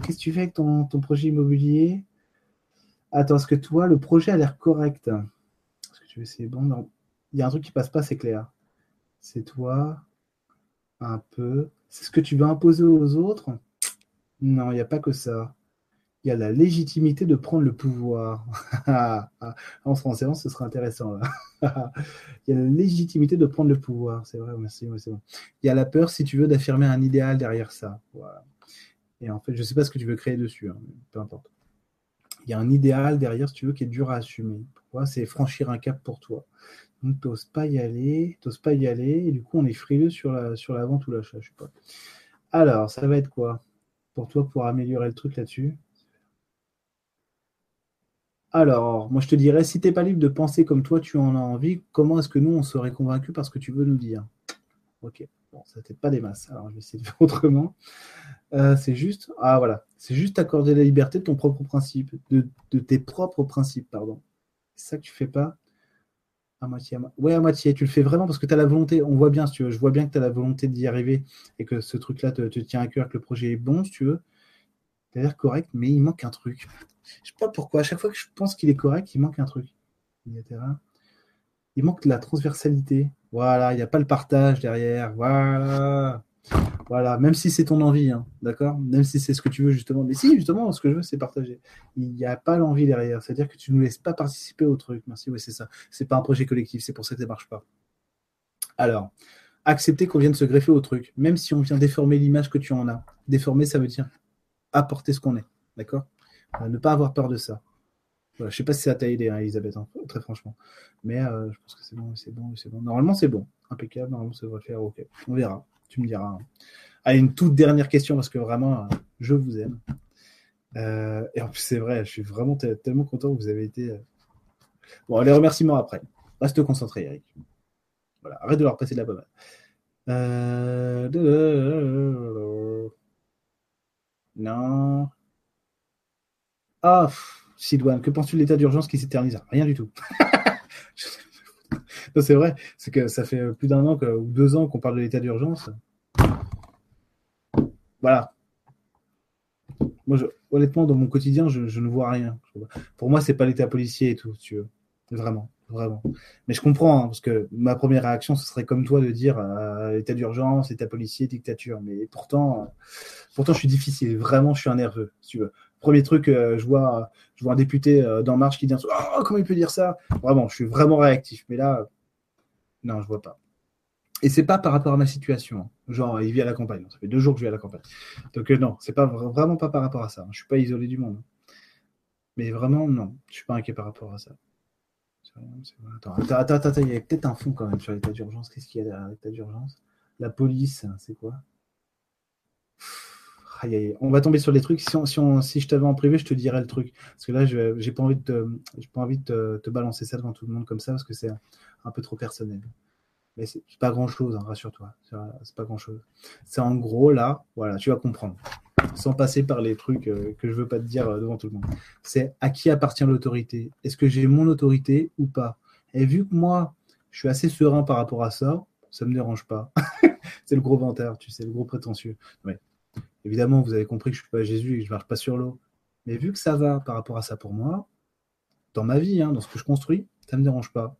Speaker 1: Qu'est-ce que tu fais avec ton, projet immobilier? Attends, est-ce que toi, le projet a l'air correct? Est-ce que tu veux essayer? Bon, non. Il y a un truc qui passe pas, c'est clair. C'est toi, un peu. C'est ce que tu veux imposer aux autres? Non, il n'y a pas que ça. Il y a la légitimité de prendre le pouvoir. (laughs) en français, ce serait intéressant. (laughs) Il y a la légitimité de prendre le pouvoir. C'est vrai, merci. Il y a la peur, si tu veux, d'affirmer un idéal derrière ça. Et en fait, je ne sais pas ce que tu veux créer dessus, hein, peu importe. Il y a un idéal derrière, si tu veux, qui est dur à assumer. Pourquoi? C'est franchir un cap pour toi. Donc, tu n'oses pas y aller, tu pas y aller, et du coup, on est frileux sur la, sur la vente ou l'achat, je sais pas. Alors, ça va être quoi? Pour toi pour améliorer le truc là-dessus? Alors, moi je te dirais, si tu n'es pas libre de penser comme toi tu en as envie, comment est-ce que nous on serait convaincus parce que tu veux nous dire? Ok, bon, ça t'aide pas des masses. Alors je vais essayer de faire (laughs) autrement. Euh, c'est juste, ah voilà, c'est juste accorder la liberté de ton propre principe, de, tes propres principes, pardon. C'est ça que tu fais pas à moitié, à Ouais, à moitié. Tu le fais vraiment parce que tu as la volonté. On voit bien, si tu veux. Je vois bien que tu as la volonté d'y arriver et que ce truc-là te, tient à cœur, que le projet est bon, si tu veux. Tu as l'air correct, mais il manque un truc. Je sais pas pourquoi. À chaque fois que je pense qu'il est correct, il manque un truc. Il manque de la transversalité. Voilà, il n'y a pas le partage derrière. Voilà. Voilà, même si c'est ton envie, hein, d'accord? Même si c'est ce que tu veux, justement. Mais si, justement, ce que je veux, c'est partager. Il n'y a pas l'envie derrière. C'est-à-dire que tu ne nous laisses pas participer au truc. Merci, oui, c'est ça. C'est pas un projet collectif, c'est pour ça que ça ne marche pas. Alors, accepter qu'on vienne se greffer au truc, même si on vient déformer l'image que tu en as. Déformer, ça veut dire apporter ce qu'on est, d'accord? Ne pas avoir peur de ça. Voilà, je sais pas si ça t'a aidé, hein, Elisabeth, hein, très franchement. Mais euh, je pense que c'est bon, c'est bon, c'est bon. Normalement, c'est bon. Impeccable, normalement, ça devrait faire. On verra. Tu me diras. Allez, une toute dernière question parce que vraiment, je vous aime. Euh, et en plus, c'est vrai, je suis vraiment tellement content que vous avez été. Euh, bon, les remerciements après. Reste concentré, Eric. Voilà, arrête de leur passer de la pommade. Euh... Non. Ah, Sidouane, que penses-tu de l'état d'urgence qui s'éternise? Rien du tout. (laughs) c'est vrai, c'est que ça fait plus d'un an ou deux ans qu'on parle de l'état d'urgence. Voilà. Moi, honnêtement, dans mon quotidien, je, ne vois rien. Pour moi, c'est pas l'état policier et tout, tu veux. Vraiment, vraiment. Mais je comprends, hein, parce que ma première réaction, ce serait comme toi de dire euh, état d'urgence, état policier, dictature. Mais pourtant, euh, pourtant, je suis difficile. Vraiment, je suis un nerveux, si tu veux. Premier truc, euh, je, vois, je vois un député d'En Marche qui dit Oh, comment il peut dire ça? Vraiment, je suis vraiment réactif. Mais là, non, je vois pas. Et c'est pas par rapport à ma situation. Hein. Genre, il vit à la campagne. Ça fait deux jours que je vis à la campagne. Donc, euh, non, c'est pas vraiment pas par rapport à ça. Je suis pas isolé du monde. Mais vraiment, non. Je suis pas inquiet par rapport à ça. Attends, attends, attends, il y a peut-être un fond quand même sur l'état d'urgence. Qu'est-ce qu'il y a derrière l'état d'urgence? La police, c'est quoi? On va tomber sur les trucs. Si, si, je t'avais en privé, je te dirais le truc. Parce que là, je j'ai pas envie de, te, pas envie de te, balancer ça devant tout le monde comme ça, parce que c'est un peu trop personnel. Mais c'est pas grand chose, hein, rassure-toi. C'est pas grand chose. C'est en gros là, voilà, tu vas comprendre. Sans passer par les trucs euh, que je veux pas te dire euh, devant tout le monde. C'est à qui appartient l'autorité? Est-ce que j'ai mon autorité ou pas? Et vu que moi, je suis assez serein par rapport à ça, ça me dérange pas. (laughs) c'est le gros vantard, tu sais, le gros prétentieux. Évidemment, vous avez compris que je suis pas Jésus et que je marche pas sur l'eau. Mais vu que ça va par rapport à ça pour moi, dans ma vie, hein, dans ce que je construis, ça me dérange pas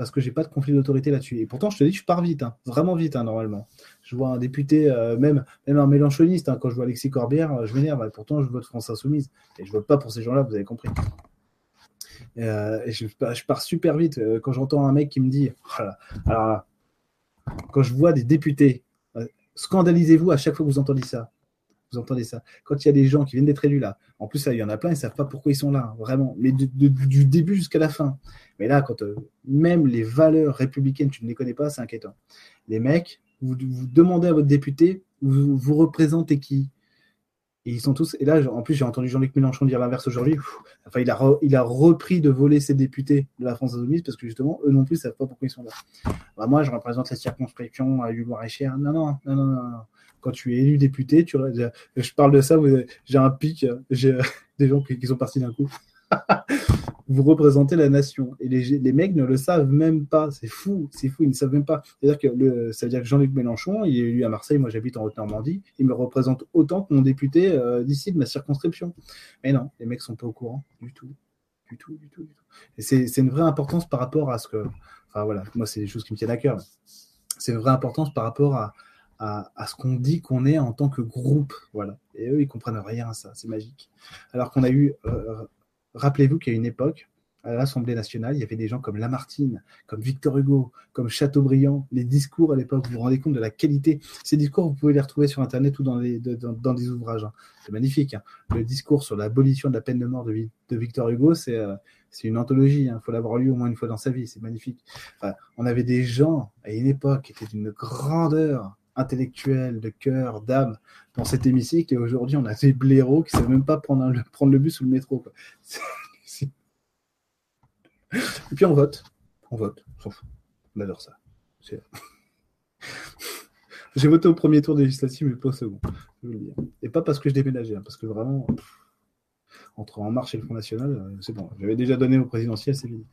Speaker 1: parce que j'ai pas de conflit d'autorité là-dessus. Et pourtant, je te dis, je pars vite, hein, vraiment vite, hein, normalement. Je vois un député, euh, même, même un mélanchoniste, quand je vois Alexis Corbière, euh, je m'énerve. Et pourtant, je vote France Insoumise. Et je vote pas pour ces gens-là, vous avez compris. Euh, je, pars super vite quand j'entends un mec qui me dit, voilà. alors quand je vois des députés, scandalisez-vous à chaque fois que vous entendez ça. Vous entendez ça Quand il y a des gens qui viennent d'être élus là, en plus, il y en a plein, ils ne savent pas pourquoi ils sont là, vraiment. Mais du début jusqu'à la fin. Mais là, quand euh, même les valeurs républicaines, tu ne les connais pas, c'est inquiétant. Les mecs, vous, demandez à votre député, vous, vous représentez qui? Et ils sont tous. Et là, en plus, j'ai entendu Jean-Luc Mélenchon dire l'inverse aujourd'hui. Enfin, il a, il a repris de voler ses députés de la France Insoumise parce que justement, eux non plus ne savent pas pourquoi ils sont là. Bah, moi, je représente la circonscription à Loire-et-Cher. Non, non, non, non, non quand tu es élu député, tu, je parle de ça, j'ai un pic, j'ai (laughs) des gens qui, sont partis d'un coup. (laughs) vous représentez la nation. Et les, les, mecs ne le savent même pas. C'est fou, c'est fou, ils ne savent même pas. C'est-à-dire que, le, ça veut dire que Jean-Luc Mélenchon, il est élu à Marseille, moi j'habite en Haute-Normandie, il me représente autant que mon député euh, d'ici, de ma circonscription. Mais non, les mecs sont pas au courant du tout. Du tout, du tout, du c'est une vraie importance par rapport à ce que. Enfin voilà, moi c'est des choses qui me tiennent à cœur c'est une vraie importance par rapport à, à, ce qu'on dit qu'on est en tant que groupe. Voilà. Et eux, ils comprennent rien à ça. C'est magique. Alors qu'on a eu, euh, rappelez-vous qu'à une époque, à l'Assemblée nationale, il y avait des gens comme Lamartine, comme Victor Hugo, comme Chateaubriand. Les discours à l'époque, vous vous rendez compte de la qualité. Ces discours, vous pouvez les retrouver sur Internet ou dans, des ouvrages. Hein. C'est magnifique. Hein. Le discours sur l'abolition de la peine de mort de, de Victor Hugo, c'est euh, une anthologie. Il hein. faut l'avoir lu au moins une fois dans sa vie. C'est magnifique. on avait des gens à une époque qui étaient d'une grandeur intellectuelle, de cœur, d'âme dans cet hémicycle. Et aujourd'hui, on a des blaireaux qui ne savent même pas (laughs) prendre, le bus ou le métro. (laughs) Et puis on vote. On vote. On adore ça. J'ai voté au premier tour des législatives, mais pas au second. Et pas parce que je déménageais, hein, parce que vraiment, entre En Marche et le Front National, euh, c'est bon. J'avais déjà donné au présidentiel, c'est fini.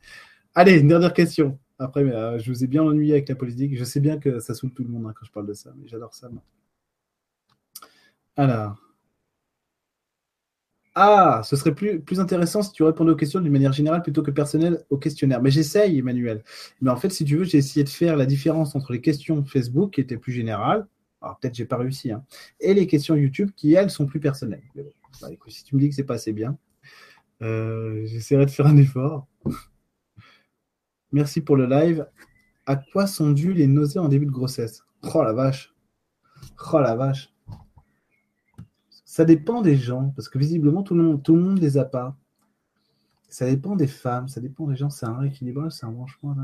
Speaker 1: Allez, une dernière question. Après, euh, je vous ai bien ennuyé avec la politique. Je sais bien que ça saoule tout le monde hein, quand je parle de ça, mais j'adore ça. Alors. Ah, ce serait plus, intéressant si tu répondais aux questions d'une manière générale plutôt que personnelle au questionnaire. Mais j'essaye, Emmanuel. Mais en fait, si tu veux, j'ai essayé de faire la différence entre les questions Facebook qui étaient plus générales. Alors peut-être j'ai pas réussi, hein, et les questions YouTube qui elles sont plus personnelles. Bah, si tu me dis que c'est pas assez bien, euh, j'essaierai de faire un effort. Merci pour le live. À quoi sont dues les nausées en début de grossesse? Oh la vache. Oh la vache. Ça dépend des gens, parce que visiblement, tout le monde, tout le monde les a pas. Ça dépend des femmes, ça dépend des gens. C'est un rééquilibrage, c'est un branchement.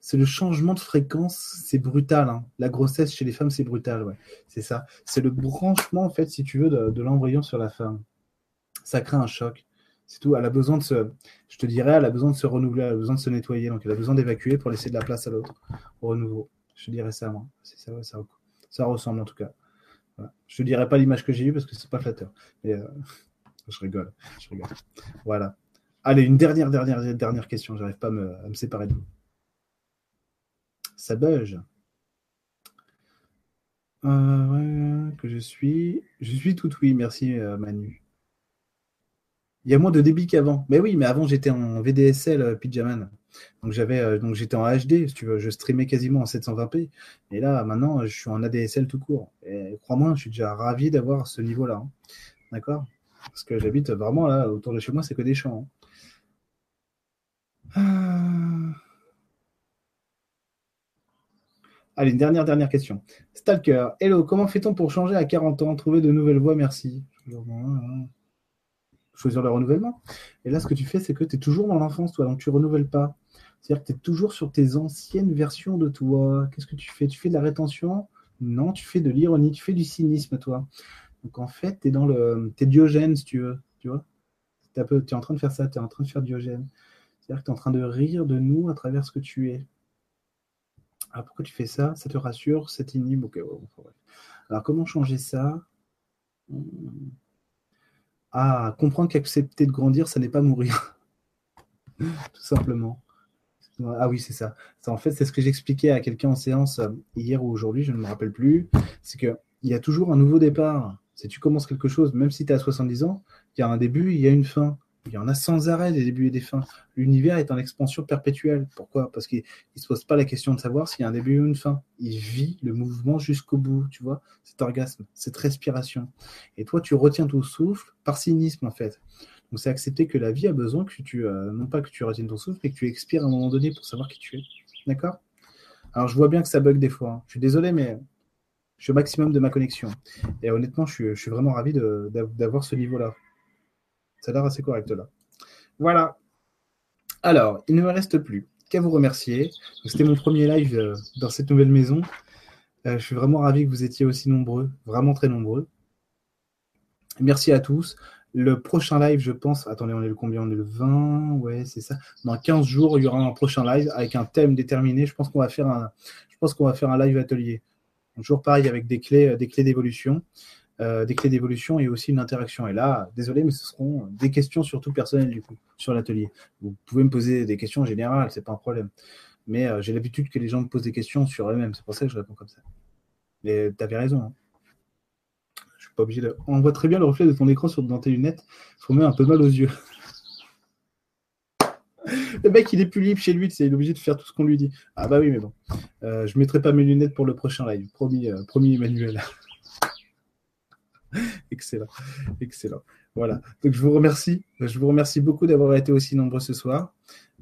Speaker 1: C'est le changement de fréquence, c'est brutal. Hein. La grossesse chez les femmes, c'est brutal, ouais. C'est ça. C'est le branchement, en fait, si tu veux, de, l'embryon sur la femme. Ça crée un choc. C'est tout. Elle a besoin de se, je te dirais, elle a besoin de se renouveler, elle a besoin de se nettoyer. Donc, elle a besoin d'évacuer pour laisser de la place à l'autre, au renouveau. Je dirais ça, moi. Ça, ça ressemble en tout cas. Je ne dirai pas l'image que j'ai eue parce que c'est pas flatteur. Euh, (laughs) je rigole. Je rigole. Voilà. Allez, une dernière, dernière, dernière question. J'arrive pas à me, séparer de vous. Ça bug. Euh, que je suis. Je suis tout oui, merci euh, Manu. Il y a moins de débit qu'avant. Mais oui, mais avant j'étais en VDSL Pyjaman. Donc j'avais euh, donc j'étais en HD, je streamais quasiment en 720p. Et là, maintenant, je suis en ADSL tout court. Et crois-moi, je suis déjà ravi d'avoir ce niveau-là. Hein. D'accord? Parce que j'habite vraiment là, autour de chez moi, c'est que des champs. Hein. Ah. Allez, une dernière, dernière question. Stalker, hello, comment fait-on pour changer à 40 ans, trouver de nouvelles voies? Merci choisir le renouvellement. Et là, ce que tu fais, c'est que tu es toujours dans l'enfance, toi, donc tu renouvelles pas. C'est-à-dire que tu es toujours sur tes anciennes versions de toi. Qu'est-ce que tu fais? Tu fais de la rétention? Non, tu fais de l'ironie, tu fais du cynisme, toi. Donc en fait, tu es dans le. Tu Diogène, si tu veux. Tu vois? Tu es, en train de faire ça, tu es en train de faire Diogène. C'est-à-dire que tu es en train de rire de nous à travers ce que tu es. Alors pourquoi tu fais ça? Ça te rassure, ça t'inhibe? Alors comment changer ça? Ah, comprendre qu'accepter de grandir, ça n'est pas mourir. (laughs) Tout simplement. Ah oui, c'est ça. En fait, c'est ce que j'expliquais à quelqu'un en séance euh, hier ou aujourd'hui, je ne me rappelle plus. C'est qu'il y a toujours un nouveau départ. Si tu commences quelque chose, même si tu à 70 ans, il y a un début, il y a une fin. Il y en a sans arrêt des débuts et des fins. L'univers est en expansion perpétuelle. Pourquoi? Parce qu'il ne se pose pas la question de savoir s'il y a un début ou une fin. Il vit le mouvement jusqu'au bout, tu vois, cet orgasme, cette respiration. Et toi, tu retiens ton souffle par cynisme, en fait. Donc, c'est accepter que la vie a besoin que tu, euh, non pas que tu retiennes ton souffle, mais que tu expires à un moment donné pour savoir qui tu es. D'accord? Alors, je vois bien que ça bug des fois. Hein. Je suis désolé, mais je suis au maximum de ma connexion. Et honnêtement, je suis, je suis vraiment ravi d'avoir ce niveau-là. Ça a l'air assez correct là. Voilà. Alors, il ne me reste plus qu'à vous remercier. C'était mon premier live euh, dans cette nouvelle maison. Euh, je suis vraiment ravi que vous étiez aussi nombreux, vraiment très nombreux. Merci à tous. Le prochain live, je pense, attendez, on est le combien? On est le 20, ouais, c'est ça. Dans 15 jours, il y aura un prochain live avec un thème déterminé. Je pense qu'on va faire un, je un live atelier. Toujours pareil avec des clés, euh, des clés d'évolution. Euh, des clés d'évolution et aussi une interaction. Et là, désolé, mais ce seront des questions surtout personnelles du coup sur l'atelier. Vous pouvez me poser des questions générales, c'est pas un problème. Mais euh, j'ai l'habitude que les gens me posent des questions sur eux-mêmes. C'est pour ça que je réponds comme ça. Mais tu avais raison. Hein. Je suis pas obligé de. On voit très bien le reflet de ton écran sur, dans tes lunettes. Ça me met un peu mal aux yeux. (laughs) Le mec, il est plus libre chez lui, il est obligé de faire tout ce qu'on lui dit. Ah bah oui, mais bon. Euh, je mettrai pas mes lunettes pour le prochain live. Promis, euh, promis Emmanuel. (laughs) (laughs) excellent, excellent. Voilà. Donc je vous remercie. Je vous remercie beaucoup d'avoir été aussi nombreux ce soir.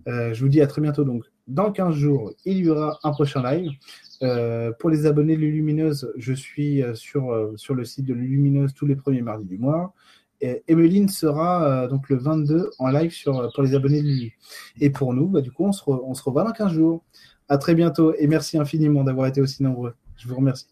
Speaker 1: Euh, je vous dis à très bientôt. Donc, dans 15 jours, il y aura un prochain live. Euh, pour les abonnés de Lulumineuse, je suis euh, sur, sur le site de Lulumineuse tous les premiers mardis du mois. Et Emeline sera donc le 22 en live sur, pour les abonnés de Lulu. Et pour nous, bah, du coup, on se, on se revoit dans 15 jours. À très bientôt et merci infiniment d'avoir été aussi nombreux. Je vous remercie.